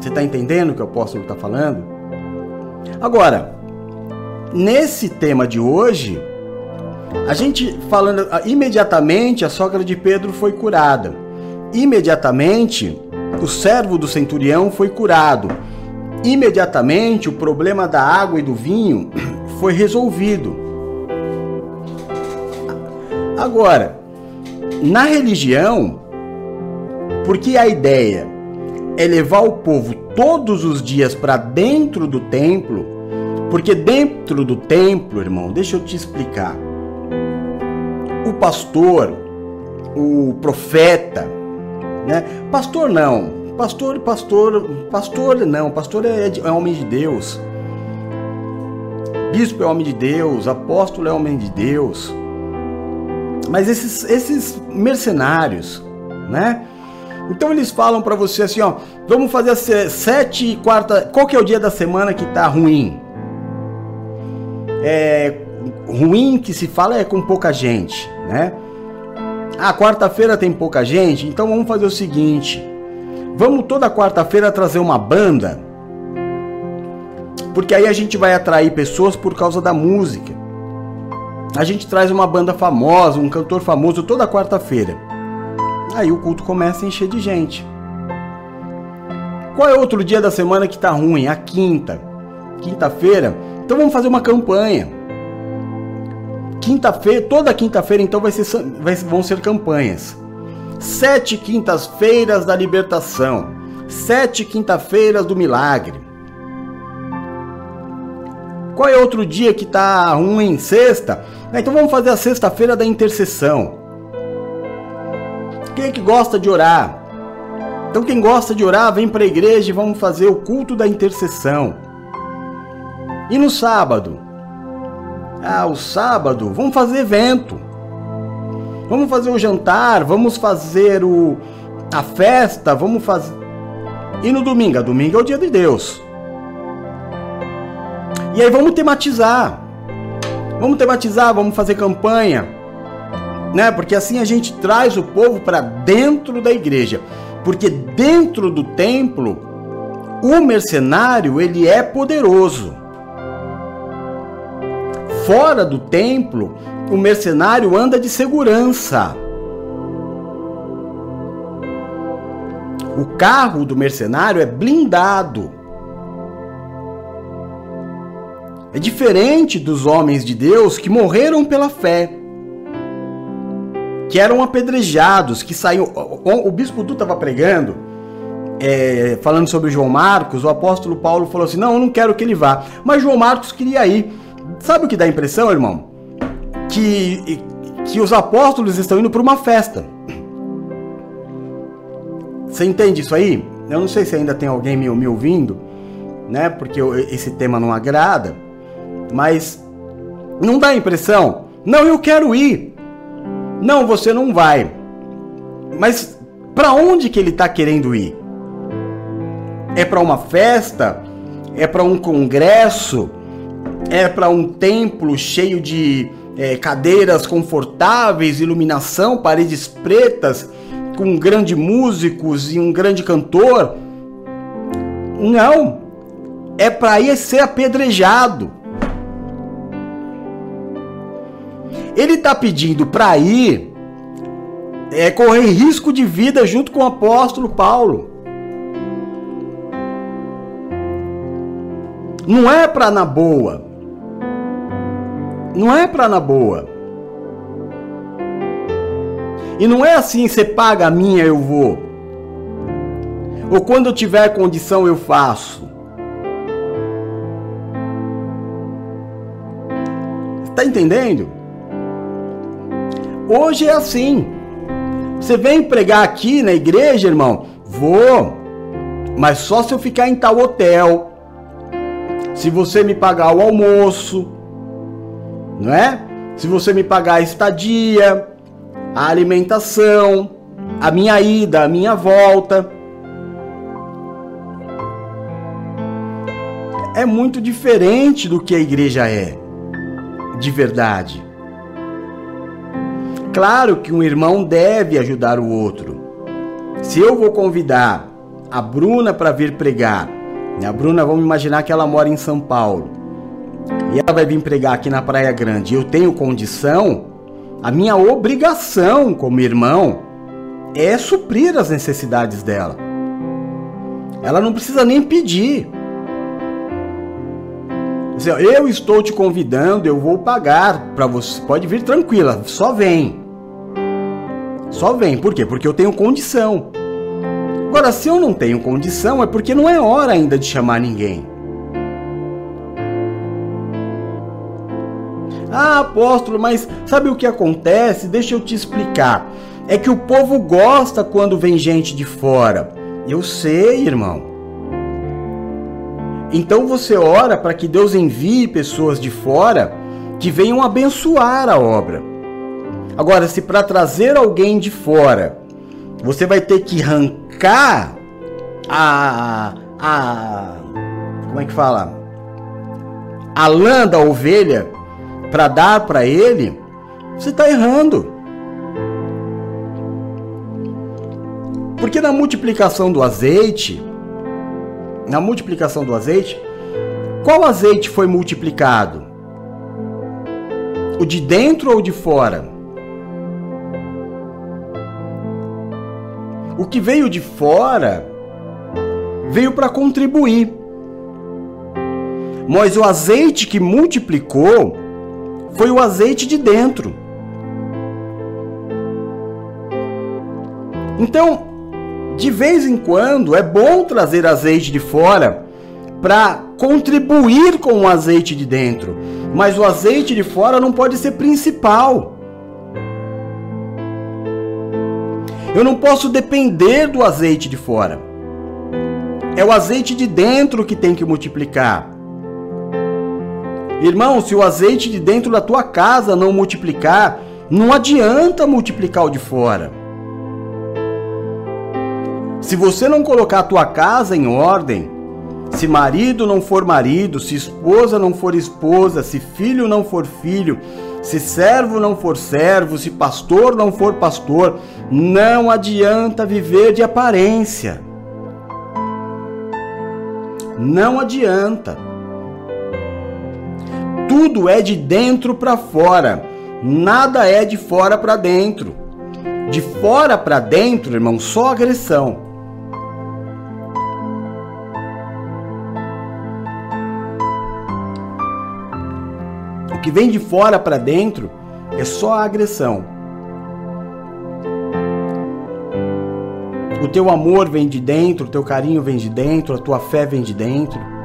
Você está entendendo o que o apóstolo está falando? Agora, nesse tema de hoje, a gente falando imediatamente a sogra de Pedro foi curada. Imediatamente, o servo do centurião foi curado. Imediatamente, o problema da água e do vinho foi resolvido. Agora, na religião, porque a ideia é levar o povo todos os dias para dentro do templo, porque dentro do templo, irmão, deixa eu te explicar. O pastor, o profeta, né? Pastor não, pastor, pastor, pastor não, pastor é, é homem de Deus. Bispo é homem de Deus, apóstolo é homem de Deus. Mas esses, esses mercenários, né? Então eles falam para você assim, ó, vamos fazer sete quarta, qual que é o dia da semana que tá ruim? É ruim que se fala é com pouca gente, né? Ah, quarta-feira tem pouca gente, então vamos fazer o seguinte: vamos toda quarta-feira trazer uma banda, porque aí a gente vai atrair pessoas por causa da música. A gente traz uma banda famosa, um cantor famoso toda quarta-feira. Aí o culto começa a encher de gente. Qual é outro dia da semana que tá ruim? A quinta. Quinta-feira. Então vamos fazer uma campanha. Quinta-feira, toda quinta-feira então vai ser, vai, vão ser campanhas. Sete quintas-feiras da libertação. Sete quinta-feiras do milagre. Qual é outro dia que tá ruim? Sexta? Então vamos fazer a sexta-feira da intercessão. Quem é que gosta de orar? Então quem gosta de orar, vem para a igreja e vamos fazer o culto da intercessão. E no sábado? Ah, o sábado, vamos fazer evento. Vamos fazer o jantar, vamos fazer o a festa, vamos fazer. E no domingo, a domingo é o dia de Deus. E aí vamos tematizar. Vamos tematizar, vamos fazer campanha. né? Porque assim a gente traz o povo para dentro da igreja. Porque dentro do templo, o mercenário, ele é poderoso. Fora do templo, o mercenário anda de segurança. O carro do mercenário é blindado. É diferente dos homens de Deus que morreram pela fé, que eram apedrejados, que saíam. O, bispo Du estava pregando, é, falando sobre João Marcos. O apóstolo Paulo falou assim: Não, eu não quero que ele vá. Mas João Marcos queria ir. Sabe o que dá a impressão, irmão? Que, que os apóstolos estão indo para uma festa. Você entende isso aí? Eu não sei se ainda tem alguém me, me ouvindo, né? Porque eu, esse tema não agrada, mas não dá a impressão. Não, eu quero ir. Não, você não vai. Mas para onde que ele está querendo ir? É para uma festa? É para um congresso? É para um templo cheio de é, cadeiras confortáveis, iluminação, paredes pretas? com grandes músicos e um grande cantor. Não. É para ir ser apedrejado. Ele está pedindo para ir é correr risco de vida junto com o apóstolo Paulo. Não é para na boa. Não é para na boa. E não é assim, você paga a minha, eu vou. Ou quando eu tiver condição, eu faço. Está entendendo? Hoje é assim. Você vem pregar aqui na igreja, irmão? Vou. Mas só se eu ficar em tal hotel. Se você me pagar o almoço, não é? Se você me pagar a estadia, a alimentação, a minha ida, a minha volta. É muito diferente do que a igreja é, de verdade. Claro que um irmão deve ajudar o outro. Se eu vou convidar a Bruna para vir pregar, né, a Bruna, vamos imaginar que ela mora em São Paulo, e ela vai vir pregar aqui na Praia Grande, eu tenho condição, a minha obrigação como irmão é suprir as necessidades dela. Ela não precisa nem pedir. Eu estou te convidando, eu vou pagar para você. Pode vir tranquila, só vem. Só vem. Por quê? Porque eu tenho condição. Agora, se eu não tenho condição, é porque não é hora ainda de chamar ninguém. Ah, apóstolo, mas sabe o que acontece? Deixa eu te explicar. É que o povo gosta quando vem gente de fora. Eu sei, irmão. Então você ora para que Deus envie pessoas de fora que venham abençoar a obra. Agora, se para trazer alguém de fora você vai ter que arrancar a, a como é que fala? A lã da ovelha para dar para ele, você está errando. Porque na multiplicação do azeite, na multiplicação do azeite, qual azeite foi multiplicado? O de dentro ou de fora? O que veio de fora veio para contribuir. Mas o azeite que multiplicou foi o azeite de dentro. Então, de vez em quando é bom trazer azeite de fora para contribuir com o azeite de dentro, mas o azeite de fora não pode ser principal. Eu não posso depender do azeite de fora. É o azeite de dentro que tem que multiplicar. Irmão, se o azeite de dentro da tua casa não multiplicar, não adianta multiplicar o de fora. Se você não colocar a tua casa em ordem, se marido não for marido, se esposa não for esposa, se filho não for filho, Se servo não for servo, se pastor não for pastor, não adianta viver de aparência. Não adianta. Tudo é de dentro para fora, nada é de fora para dentro. De fora para dentro, irmão, só agressão. O que vem de fora para dentro é só agressão. O teu amor vem de dentro, o teu carinho vem de dentro, a tua fé vem de dentro.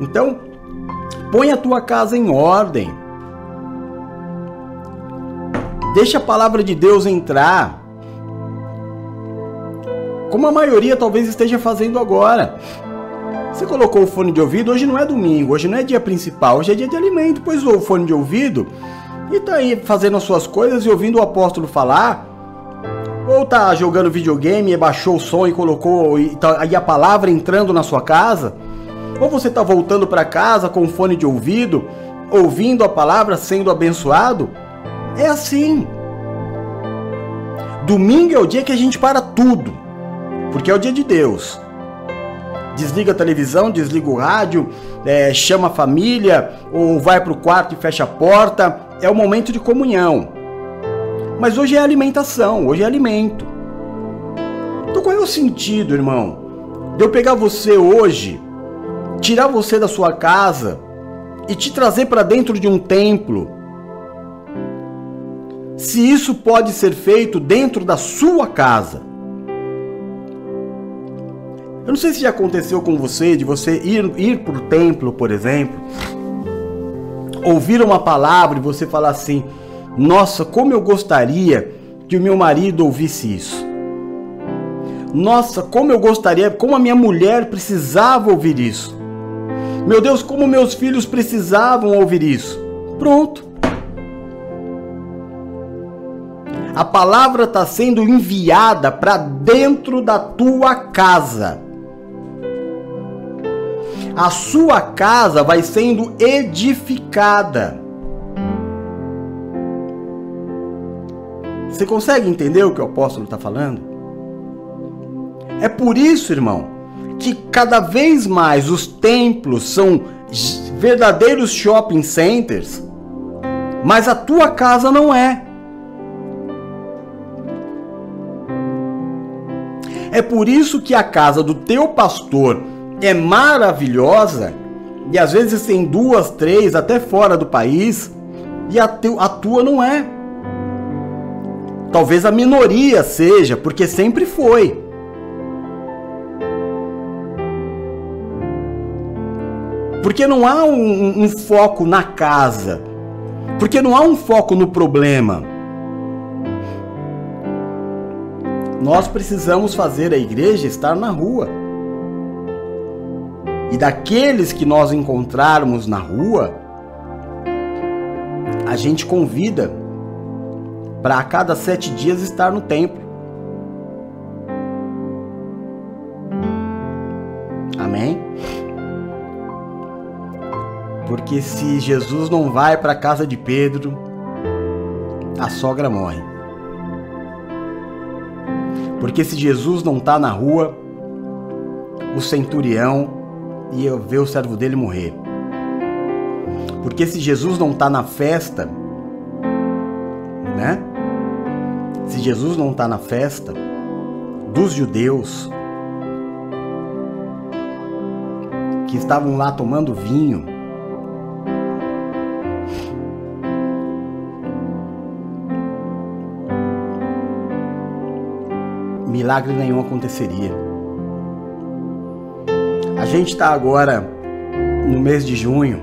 Então, põe a tua casa em ordem. Deixa a palavra de Deus entrar. Como a maioria talvez esteja fazendo agora. Você colocou o fone de ouvido, hoje não é domingo, hoje não é dia principal, hoje é dia de alimento, pois o fone de ouvido e tá aí fazendo as suas coisas e ouvindo o apóstolo falar, ou tá jogando videogame e baixou o som e colocou e tá aí a palavra entrando na sua casa, ou você tá voltando para casa com fone de ouvido, ouvindo a palavra sendo abençoado, é assim. Domingo é o dia que a gente para tudo, porque é o dia de Deus desliga a televisão, desliga o rádio, é, chama a família, ou vai para o quarto e fecha a porta. É o momento de comunhão. Mas hoje é alimentação, hoje é alimento. Então qual é o sentido, irmão? De eu pegar você hoje, tirar você da sua casa e te trazer para dentro de um templo? Se isso pode ser feito dentro da sua casa. Eu não sei se já aconteceu com você de você ir, ir para o templo, por exemplo, ouvir uma palavra e você falar assim: Nossa, como eu gostaria que o meu marido ouvisse isso. Nossa, como eu gostaria, como a minha mulher precisava ouvir isso. Meu Deus, como meus filhos precisavam ouvir isso. Pronto. A palavra está sendo enviada para dentro da tua casa a sua casa vai sendo edificada. Você consegue entender o que o apóstolo está falando? É por isso, irmão, que cada vez mais os templos são verdadeiros shopping centers, mas a tua casa não é. É por isso que a casa do teu pastor é maravilhosa e às vezes tem duas, três, até fora do país e a, a tua não é. Talvez a minoria seja, porque sempre foi. Porque não há um, um, foco na casa. Porque não há um foco no problema. Nós precisamos fazer a igreja estar na rua e daqueles que nós encontrarmos na rua, a gente convida para a cada sete dias estar no templo. Amém? Porque se Jesus não vai para a casa de Pedro, a sogra morre. Porque se Jesus não está na rua, o centurião eu ver o servo dele morrer. Porque se Jesus não está na festa, né? Se Jesus não está na festa dos judeus que estavam lá tomando vinho, milagre nenhum aconteceria gente está agora no mês de junho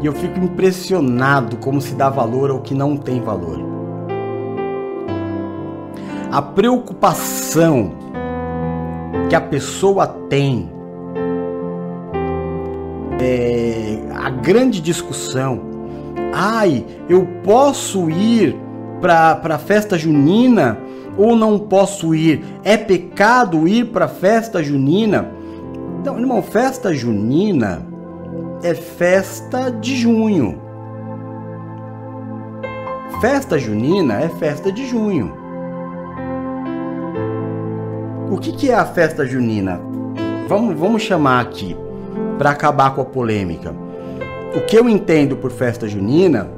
e eu fico impressionado como se dá valor ao que não tem valor. A preocupação que a pessoa tem, é, a grande discussão. Ai, eu posso ir para a festa junina ou não posso ir? É pecado ir para festa junina? Então, irmão, festa junina é festa de junho. Festa junina é festa de junho. O que, que é a festa junina? Vamos, vamos chamar aqui, para acabar com a polêmica. O que eu entendo por festa junina,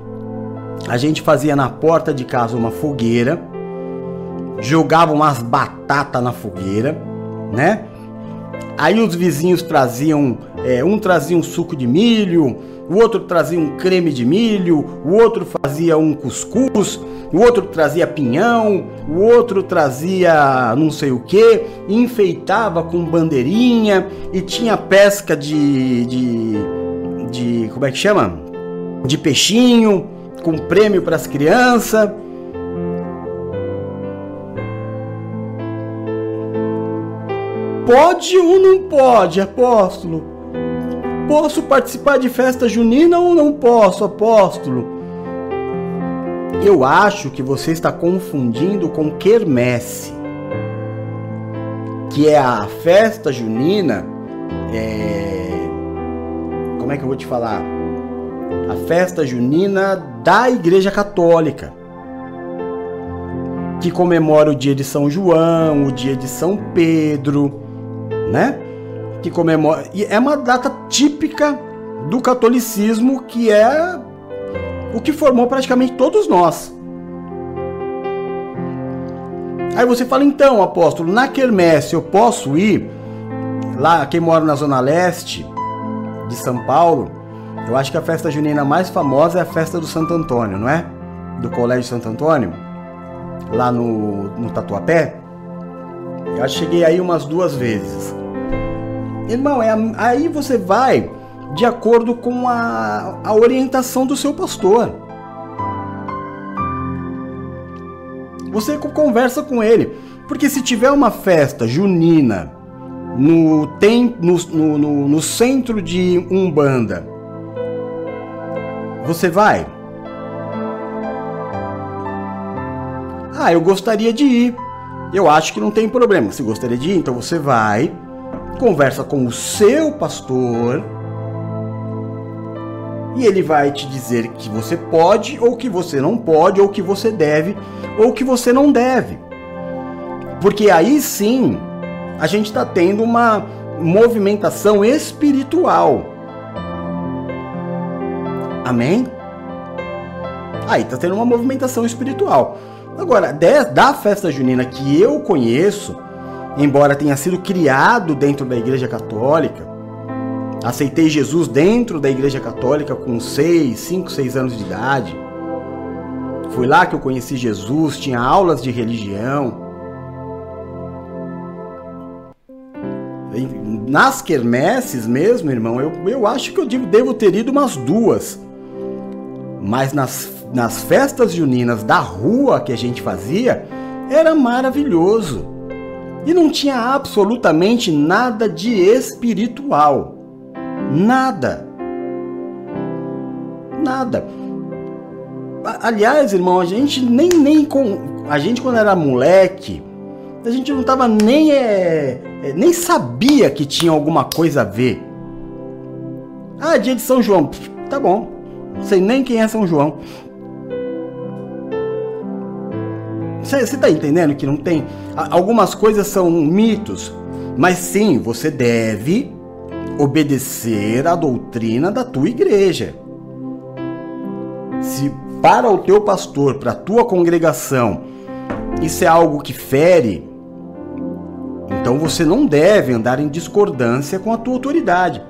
a gente fazia na porta de casa uma fogueira, jogava umas batatas na fogueira, né? Aí os vizinhos traziam, é, um trazia um suco de milho, o outro trazia um creme de milho, o outro fazia um cuscuz, o outro trazia pinhão, o outro trazia não sei o que, enfeitava com bandeirinha e tinha pesca de, de, de como é que chama? De peixinho, com prêmio para as crianças. Pode ou não pode, apóstolo? Posso participar de festa junina ou não posso, apóstolo? Eu acho que você está confundindo com quermesse, que é a festa junina. É... Como é que eu vou te falar? A festa junina da Igreja Católica, que comemora o dia de São João, o dia de São Pedro né? Que comemora. E é uma data típica do catolicismo que é o que formou praticamente todos nós. Aí você fala, então, apóstolo, na quermesse eu posso ir? Lá, quem mora na Zona Leste de São Paulo, eu acho que a festa junina mais famosa é a festa do Santo Antônio, não é? Do Colégio Santo Antônio, lá no, no Tatuapé. Eu cheguei aí umas duas vezes. Irmão, é, aí você vai de acordo com a, a orientação do seu pastor. Você conversa com ele. Porque se tiver uma festa junina no, tem, no, no, no, centro de Umbanda, você vai? Ah, eu gostaria de ir. Eu acho que não tem problema. Se gostaria de ir, então você vai, conversa com o seu pastor e ele vai te dizer que você pode ou que você não pode, ou que você deve ou que você não deve. Porque aí sim a gente está tendo uma movimentação espiritual. Amém? Aí está tendo uma movimentação espiritual. Agora, da festa junina que eu conheço, embora tenha sido criado dentro da Igreja Católica, aceitei Jesus dentro da Igreja Católica com 6, 5, 6 anos de idade. Foi lá que eu conheci Jesus, tinha aulas de religião. Nas quermesses mesmo, irmão, eu, eu acho que eu devo ter ido umas duas. Mas nas nas festas juninas da rua que a gente fazia, era maravilhoso. E não tinha absolutamente nada de espiritual. Nada. Nada. Aliás, irmão, a gente nem nem com a gente quando era moleque, a gente não tava nem é, é, nem sabia que tinha alguma coisa a ver. Ah, dia de São João, tá bom. Não sei nem quem é São João. Você está entendendo que não tem? Algumas coisas são mitos, mas sim, você deve obedecer à doutrina da tua igreja. Se para o teu pastor, para a tua congregação, isso é algo que fere, então você não deve andar em discordância com a tua autoridade.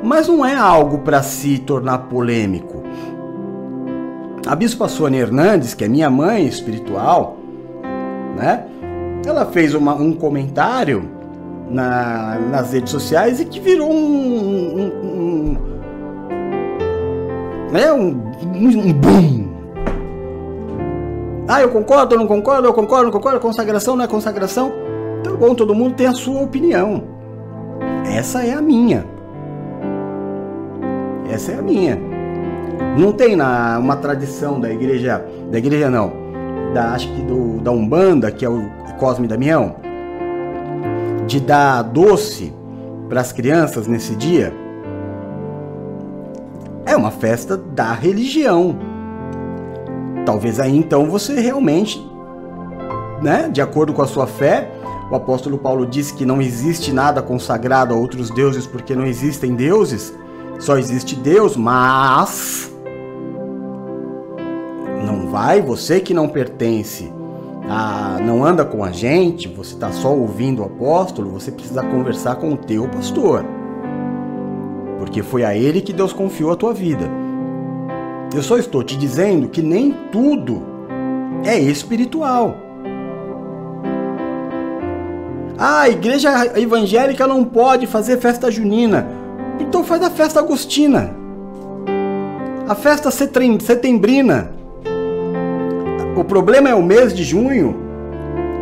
Mas não é algo para se tornar polêmico. A Bispa Sônia Hernandes, que é minha mãe espiritual, né? Ela fez uma, um comentário na, nas redes sociais e que virou um, um, um né? Um, um, boom. Ah, eu concordo, eu não concordo, eu concordo, não concordo, consagração não é consagração. Tá bom, todo mundo tem a sua opinião. Essa é a minha. Essa é a minha. Não tem na uma tradição da igreja, da igreja não, da acho que do, da Umbanda, que é o Cosme Damião, de dar doce para as crianças nesse dia? É uma festa da religião. Talvez aí então você realmente, né, de acordo com a sua fé, o apóstolo Paulo disse que não existe nada consagrado a outros deuses porque não existem deuses, só existe Deus, mas vai, você que não pertence a, não anda com a gente, você está só ouvindo o apóstolo, você precisa conversar com o teu pastor. Porque foi a ele que Deus confiou a tua vida. Eu só estou te dizendo que nem tudo é espiritual. Ah, a igreja evangélica não pode fazer festa junina. Então faz a festa agostina. A festa setembrina. O problema é o mês de junho.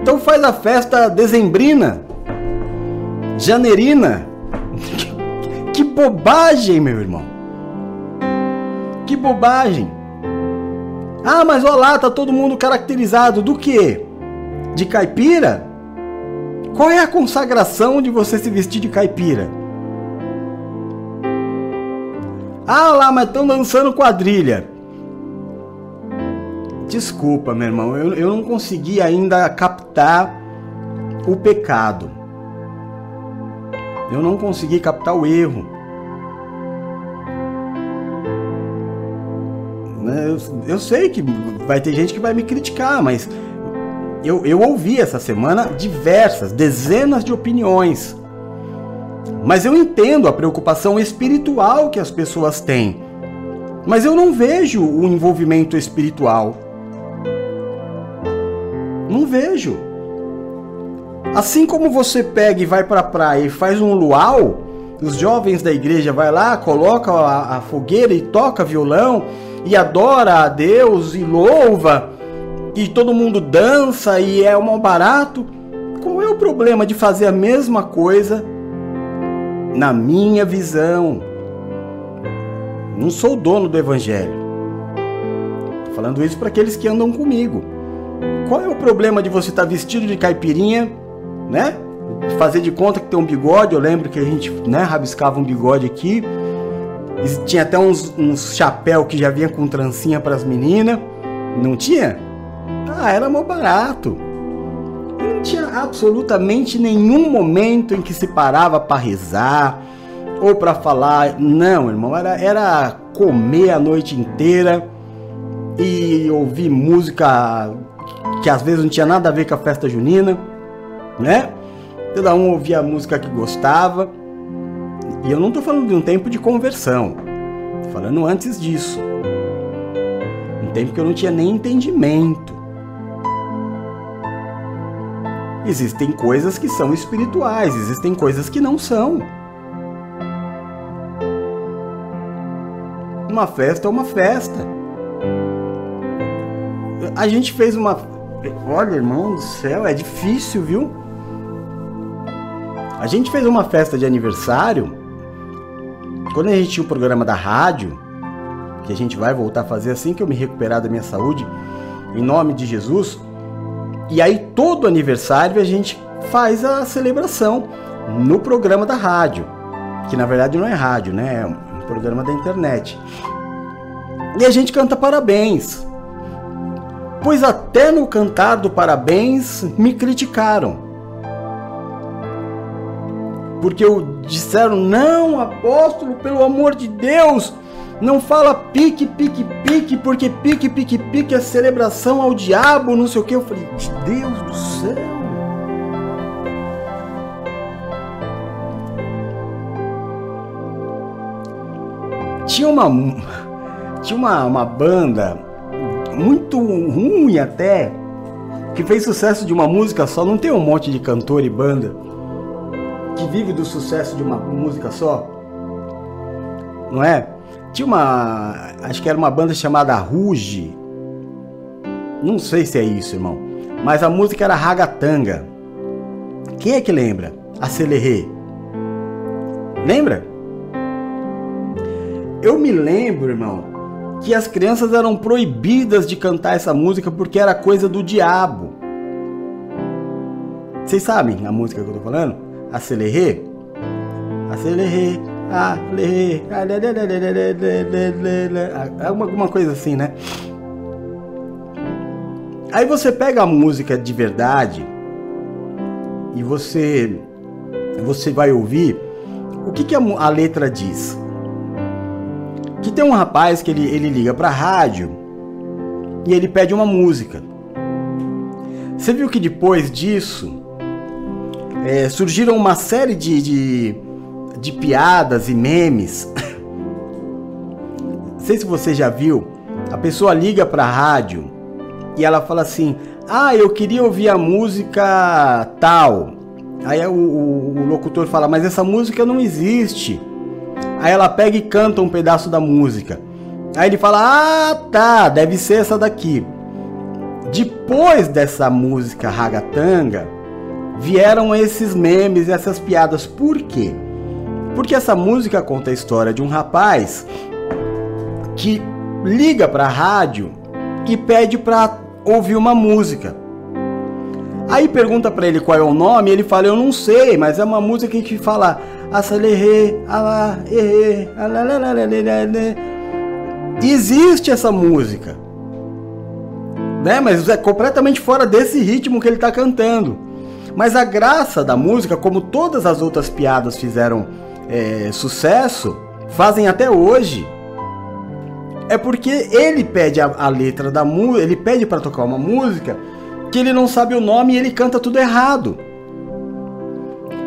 Então faz a festa dezembrina. Janeirina. Que bobagem, meu irmão. Que bobagem. Ah, mas olha lá, tá todo mundo caracterizado do quê? De caipira? Qual é a consagração de você se vestir de caipira? Ah lá, mas estão dançando quadrilha. Desculpa, meu irmão, eu, eu não consegui ainda captar o pecado. Eu não consegui captar o erro. Né, eu, eu sei que vai ter gente que vai me criticar, mas eu, eu ouvi essa semana diversas, dezenas de opiniões. Mas eu entendo a preocupação espiritual que as pessoas têm. Mas eu não vejo o envolvimento espiritual. Não vejo. Assim como você pega e vai para a praia e faz um luau, os jovens da igreja vai lá, coloca a, a fogueira e toca violão e adora a Deus e louva e todo mundo dança e é um barato. Qual é o problema de fazer a mesma coisa na minha visão? Não sou dono do evangelho. Tô falando isso para aqueles que andam comigo. Qual é o problema de você estar tá vestido de caipirinha, né? Fazer de conta que tem um bigode. Eu lembro que a gente, né, rabiscava um bigode aqui. E tinha até uns, uns chapéu que já vinha com trancinha para as meninas. Não tinha? Ah, era mó barato. Não tinha absolutamente nenhum momento em que se parava para rezar ou para falar. Não, irmão, era, era comer a noite inteira e ouvir música que às vezes não tinha nada a ver com a festa junina, né? Cada um ouvia a música que gostava. E eu não estou falando de um tempo de conversão, tô falando antes disso. Um tempo que eu não tinha nem entendimento. Existem coisas que são espirituais, existem coisas que não são. Uma festa é uma festa. A gente fez uma. Olha, irmão do céu, é difícil, viu? A gente fez uma festa de aniversário. Quando a gente tinha o programa da rádio, que a gente vai voltar a fazer assim que eu me recuperar da minha saúde, em nome de Jesus. E aí todo aniversário a gente faz a celebração no programa da rádio, que na verdade não é rádio, né? É um programa da internet. E a gente canta parabéns. Pois até no cantar do parabéns me criticaram. Porque eu disseram: "Não, apóstolo, pelo amor de Deus, não fala pique, pique, pique, porque pique, pique, pique é celebração ao diabo, não sei o que. Eu falei, Deus do céu. Tinha uma, tinha uma, uma banda muito ruim até, que fez sucesso de uma música só. Não tem um monte de cantor e banda que vive do sucesso de uma música só? Não é? Tinha uma. Acho que era uma banda chamada Ruge. Não sei se é isso, irmão. Mas a música era Ragatanga. Quem é que lembra? A Celerê. Lembra? Eu me lembro, irmão, que as crianças eram proibidas de cantar essa música porque era coisa do diabo. Vocês sabem a música que eu tô falando? A Celerê? Acelerei, ah, lê, alguma coisa assim, né? Aí você pega a música de verdade e você você vai ouvir o que, que a, a letra diz. Que tem um rapaz que ele, ele liga pra rádio e ele pede uma música. Você viu que depois disso é, surgiram uma série de, de, de piadas e memes. Não sei se você já viu. A pessoa liga pra rádio e ela fala assim: Ah, eu queria ouvir a música tal. Aí o, o, o, locutor fala: Mas essa música não existe. Aí ela pega e canta um pedaço da música. Aí ele fala: Ah, tá, deve ser essa daqui. Depois dessa música ragatanga, vieram esses memes e essas piadas. Por quê? Porque essa música conta a história de um rapaz que liga para a rádio e pede para ouvir uma música. Aí pergunta para ele qual é o nome, ele fala: "Eu não sei, mas é uma música que fala acelerê, Existe essa música. Né? Mas é completamente fora desse ritmo que ele está cantando. Mas a graça da música, como todas as outras piadas fizeram é, sucesso, fazem até hoje, é porque ele pede a, a letra da música, ele pede para tocar uma música que ele não sabe o nome e ele canta tudo errado.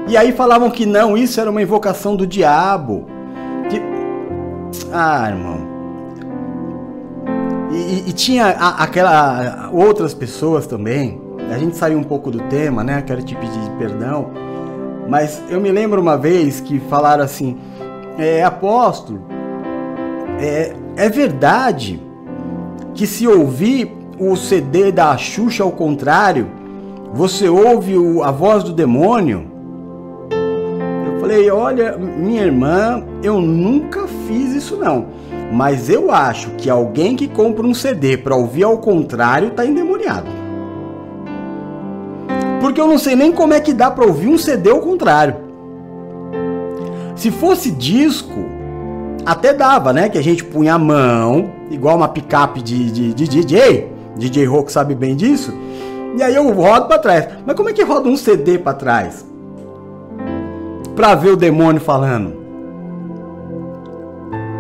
E aí falavam que não, isso era uma invocação do diabo. Que... Ah, irmão. E, e, tinha a, aquela outras pessoas também. A gente saiu um pouco do tema, né? Quero te pedir perdão. Mas eu me lembro uma vez que falaram assim: é, apóstolo, é, é verdade que se ouvir o CD da Xuxa ao contrário, você ouve o, a voz do demônio? Falei, olha, minha irmã, eu nunca fiz isso não. Mas eu acho que alguém que compra um CD para ouvir ao contrário tá endemoniado. Porque eu não sei nem como é que dá para ouvir um CD ao contrário. Se fosse disco, até dava, né? Que a gente punha a mão, igual uma picape de, de, de DJ, DJ Rock sabe bem disso, e aí eu rodo para trás. Mas como é que roda um CD para trás? Pra ver o demônio falando.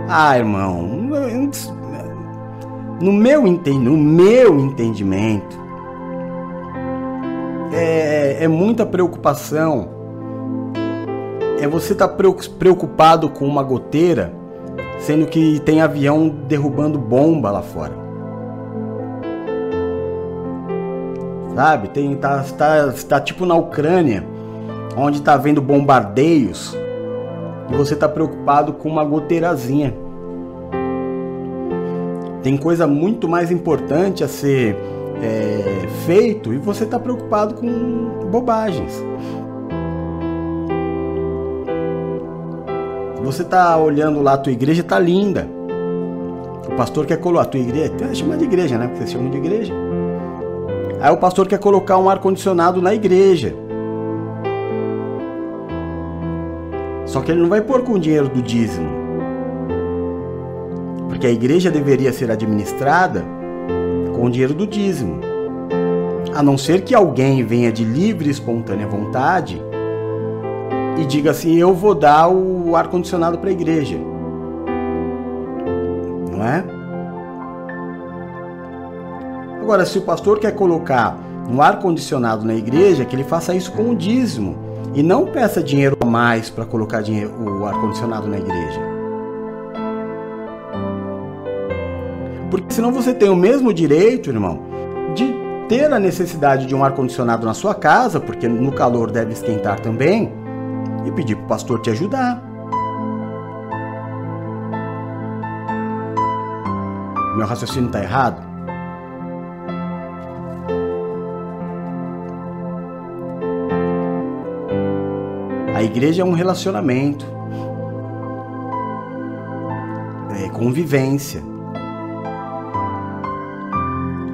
Ah, irmão, no meu, no meu entendimento, é, é muita preocupação. É você estar tá preocupado com uma goteira sendo que tem avião derrubando bomba lá fora. Sabe? Tem tá, tá, tá tipo na Ucrânia, onde tá vendo bombardeios e você tá preocupado com uma goteirazinha. Tem coisa muito mais importante a ser é, feito e você tá preocupado com bobagens. Você tá olhando lá, a tua igreja tá linda. O pastor quer colocar a tua igreja, chama de igreja, né? Porque vocês chamam de igreja. Aí o pastor quer colocar um ar condicionado na igreja. Só que ele não vai pôr com o dinheiro do dízimo. Porque a igreja deveria ser administrada com o dinheiro do dízimo. A não ser que alguém venha de livre e espontânea vontade e diga assim: eu vou dar o ar condicionado para a igreja, não é? Agora, se o pastor quer colocar um ar condicionado na igreja, que ele faça isso com o dízimo e não peça dinheiro a mais para colocar dinheiro, o ar condicionado na igreja. Porque senão você tem o mesmo direito, irmão, de ter a necessidade de um ar condicionado na sua casa, porque no calor deve esquentar também, e pedir para o pastor te ajudar. Meu raciocínio está errado? A igreja é um relacionamento, é convivência.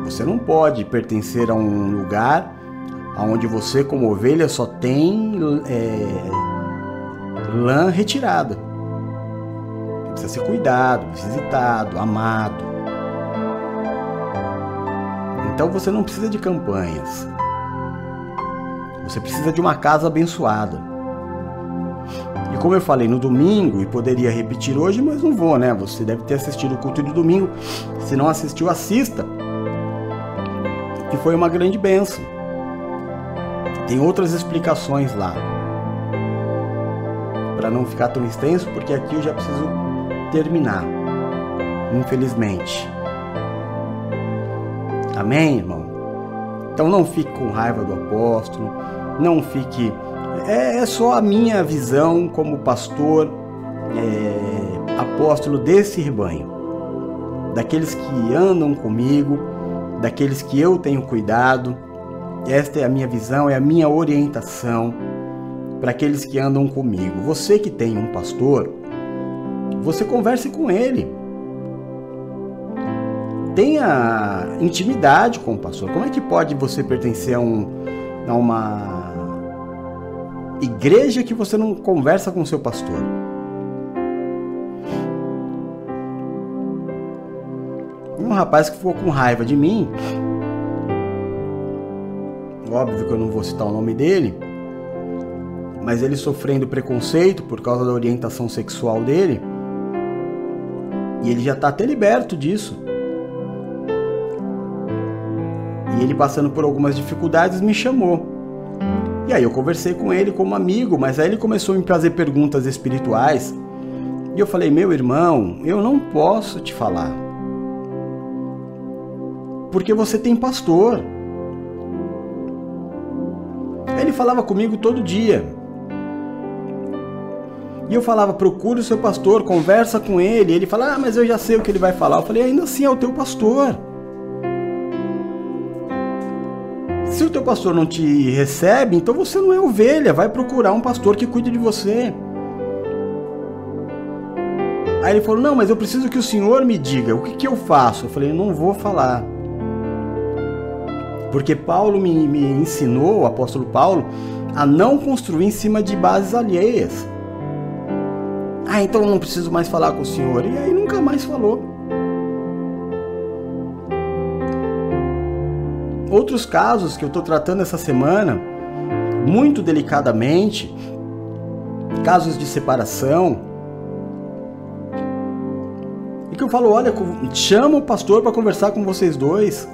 Você não pode pertencer a um lugar onde você, como ovelha, só tem é, lã retirada. Precisa ser cuidado, visitado, amado. Então você não precisa de campanhas. Você precisa de uma casa abençoada. E como eu falei no domingo, e poderia repetir hoje, mas não vou, né? Você deve ter assistido o culto de domingo. Se não assistiu, assista. Que foi uma grande bênção. Tem outras explicações lá. Para não ficar tão extenso, porque aqui eu já preciso terminar. Infelizmente. Amém, irmão? Então não fique com raiva do apóstolo, não fique. É, é só a minha visão como pastor, é, apóstolo desse rebanho, daqueles que andam comigo, daqueles que eu tenho cuidado. Esta é a minha visão, é a minha orientação para aqueles que andam comigo. Você que tem um pastor, você converse com ele. Tenha intimidade com o pastor. Como é que pode você pertencer a, um, a uma igreja que você não conversa com seu pastor? Um rapaz que ficou com raiva de mim, óbvio que eu não vou citar o nome dele, mas ele sofrendo preconceito por causa da orientação sexual dele, e ele já está até liberto disso. E ele passando por algumas dificuldades me chamou. Aí eu conversei com ele como amigo, mas aí ele começou a me fazer perguntas espirituais. E eu falei: "Meu irmão, eu não posso te falar. Porque você tem pastor." Ele falava comigo todo dia. E eu falava, procure o seu pastor, conversa com ele. Ele fala, ah, mas eu já sei o que ele vai falar. Eu falei, ainda assim é o teu pastor. Teu pastor não te recebe, então você não é ovelha. Vai procurar um pastor que cuide de você. Aí ele falou, não, mas eu preciso que o senhor me diga, o que, que eu faço? Eu falei, não vou falar. Porque Paulo me, me ensinou, o apóstolo Paulo, a não construir em cima de bases alheias. Ah, então eu não preciso mais falar com o senhor. E aí nunca mais falou. Outros casos que eu estou tratando essa semana, muito delicadamente, casos de separação, e que eu falo, olha, chama o pastor para conversar com vocês dois.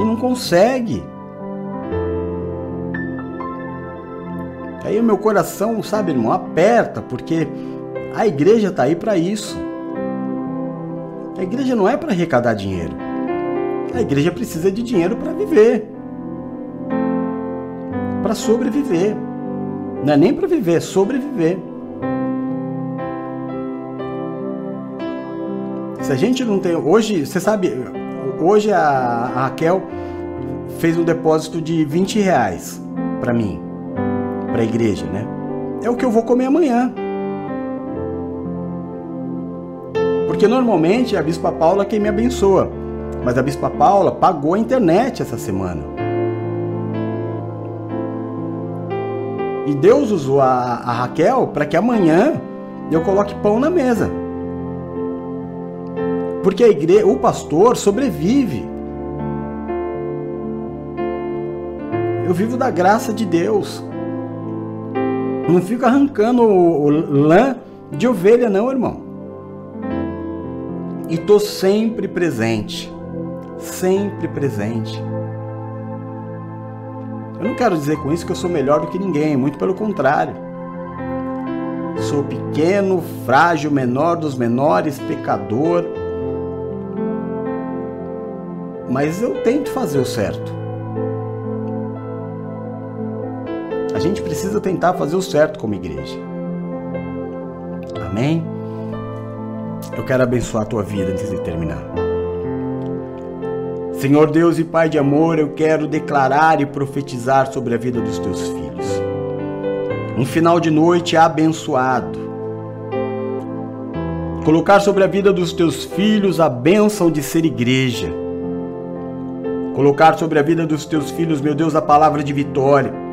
E não consegue. Aí o meu coração, sabe, irmão, aperta, porque a igreja está aí para isso. A igreja não é para arrecadar dinheiro. A igreja precisa de dinheiro para viver. Para sobreviver. Não é nem para viver, é sobreviver. Se a gente não tem. Hoje, você sabe, hoje a, a Raquel fez um depósito de 20 reais para mim para a igreja, né? É o que eu vou comer amanhã. Porque normalmente é a Bispa Paula quem me abençoa, mas a Bispa Paula pagou a internet essa semana. E Deus usou a, a Raquel para que amanhã eu coloque pão na mesa. Porque a igreja, o pastor sobrevive. Eu vivo da graça de Deus. Não fica arrancando o, o lã de ovelha, não, irmão. E tô sempre presente. Sempre presente. Eu não quero dizer com isso que eu sou melhor do que ninguém, muito pelo contrário. Sou pequeno, frágil, menor dos menores, pecador. Mas eu tento fazer o certo. A gente precisa tentar fazer o certo como igreja. Amém? Eu quero abençoar a tua vida antes de terminar. Senhor Deus e Pai de amor, eu quero declarar e profetizar sobre a vida dos teus filhos. Um final de noite abençoado. Colocar sobre a vida dos teus filhos a bênção de ser igreja. Colocar sobre a vida dos teus filhos, meu Deus, a palavra de vitória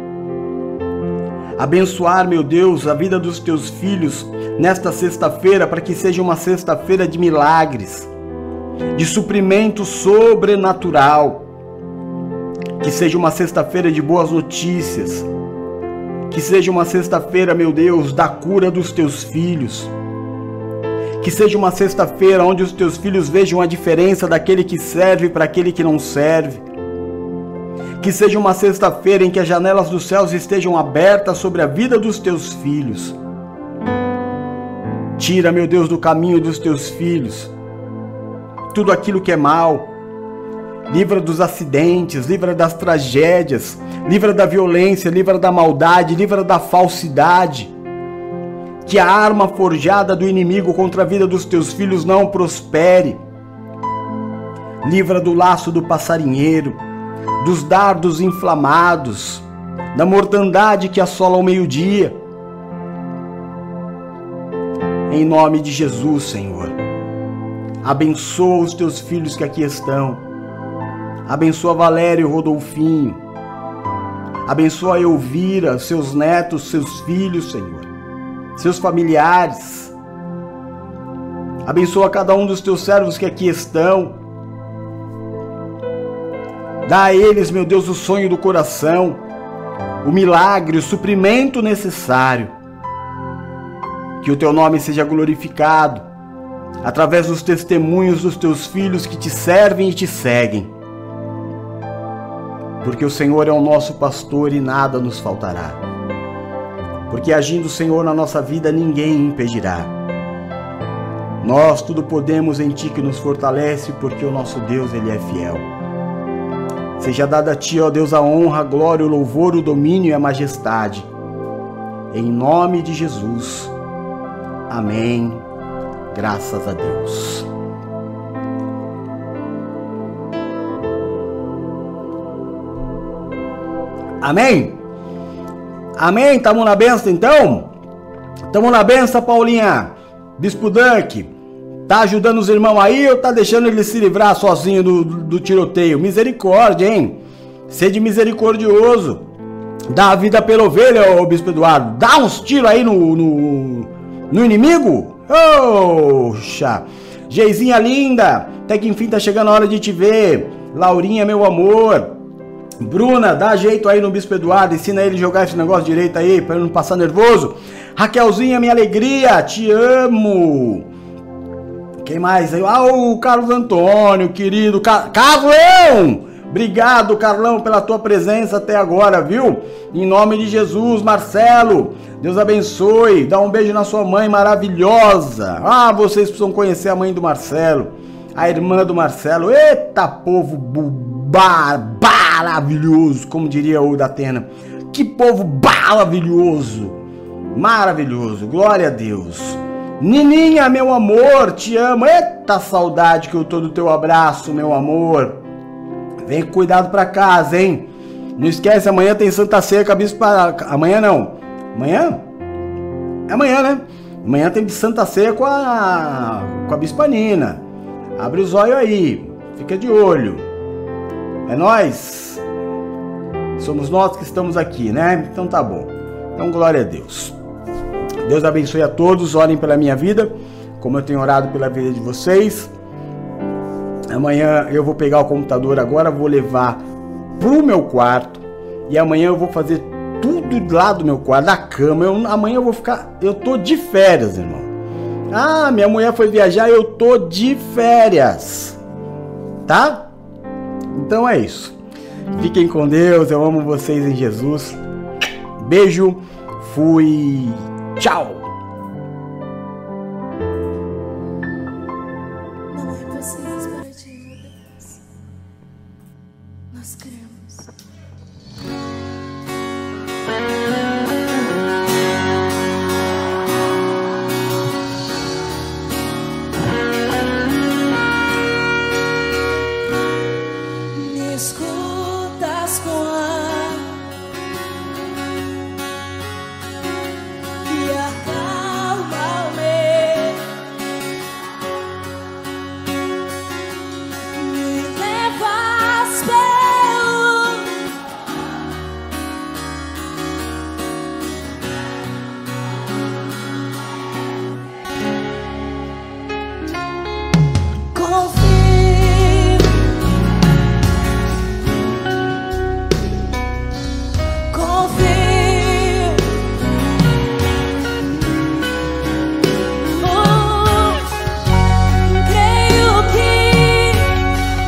Abençoar, meu Deus, a vida dos teus filhos nesta sexta-feira para que seja uma sexta-feira de milagres, de suprimento sobrenatural. Que seja uma sexta-feira de boas notícias. Que seja uma sexta-feira, meu Deus, da cura dos teus filhos. Que seja uma sexta-feira onde os teus filhos vejam a diferença daquele que serve para aquele que não serve. Que seja uma sexta-feira em que as janelas dos céus estejam abertas sobre a vida dos teus filhos. Tira, meu Deus, do caminho dos teus filhos tudo aquilo que é mal. Livra dos acidentes, livra das tragédias, livra da violência, livra da maldade, livra da falsidade. Que a arma forjada do inimigo contra a vida dos teus filhos não prospere. Livra do laço do passarinheiro, dos dardos inflamados, da mortandade que assola o meio-dia. Em nome de Jesus, Senhor. Abençoa os teus filhos que aqui estão. Abençoa Valério Rodolfinho. Abençoa Elvira, seus netos, seus filhos, Senhor. Seus familiares. Abençoa cada um dos teus servos que aqui estão. Dá a eles, meu Deus, o sonho do coração, o milagre, o suprimento necessário. Que o teu nome seja glorificado através dos testemunhos dos teus filhos que te servem e te seguem porque o Senhor é o nosso pastor e nada nos faltará. Porque agindo o Senhor na nossa vida, ninguém impedirá. Nós tudo podemos em Ti que nos fortalece, porque o nosso Deus, Ele é fiel. Seja dada a Ti, ó Deus, a honra, a glória, o louvor, o domínio e a majestade. Em nome de Jesus. Amém. Graças a Deus. Amém? Amém? Tamo na benção então? Tamo na benção, Paulinha. Bispo Dunk. Tá ajudando os irmãos aí ou tá deixando ele se livrar sozinho do, do, do tiroteio? Misericórdia, hein? Sede misericordioso. Dá a vida pela ovelha, ô Bispo Eduardo. Dá uns tiros aí no, no, no inimigo. Oxa. Geizinha linda. Até que enfim tá chegando a hora de te ver. Laurinha, meu amor. Bruna, dá jeito aí no Bispo Eduardo, ensina ele a jogar esse negócio direito aí, para ele não passar nervoso. Raquelzinha, minha alegria, te amo. Quem mais? Ah, o Carlos Antônio, querido. Car Carlão! Obrigado, Carlão, pela tua presença até agora, viu? Em nome de Jesus, Marcelo. Deus abençoe. Dá um beijo na sua mãe maravilhosa. Ah, vocês precisam conhecer a mãe do Marcelo, a irmã do Marcelo. Eita, povo maravilhoso, como diria o da Atena. Que povo maravilhoso! Maravilhoso, glória a Deus. Nininha, meu amor, te amo. Eita saudade que eu tô do teu abraço, meu amor. Vem cuidado pra casa, hein? Não esquece, amanhã tem Santa Ceia com a Bispa... Amanhã não. Amanhã? É amanhã, né? Amanhã tem Santa Ceia com a... com a Bispa Nina. Abre os olhos aí. Fica de olho. É nós. Somos nós que estamos aqui, né? Então tá bom. Então glória a Deus. Deus abençoe a todos. Orem pela minha vida, como eu tenho orado pela vida de vocês. Amanhã eu vou pegar o computador agora, vou levar pro meu quarto e amanhã eu vou fazer tudo lá do meu quarto, da cama. Eu, amanhã eu vou ficar, eu tô de férias, irmão. Ah, minha mulher foi viajar, eu tô de férias. Tá? Então é isso. Fiquem com Deus, eu amo vocês em Jesus. Beijo, fui, tchau!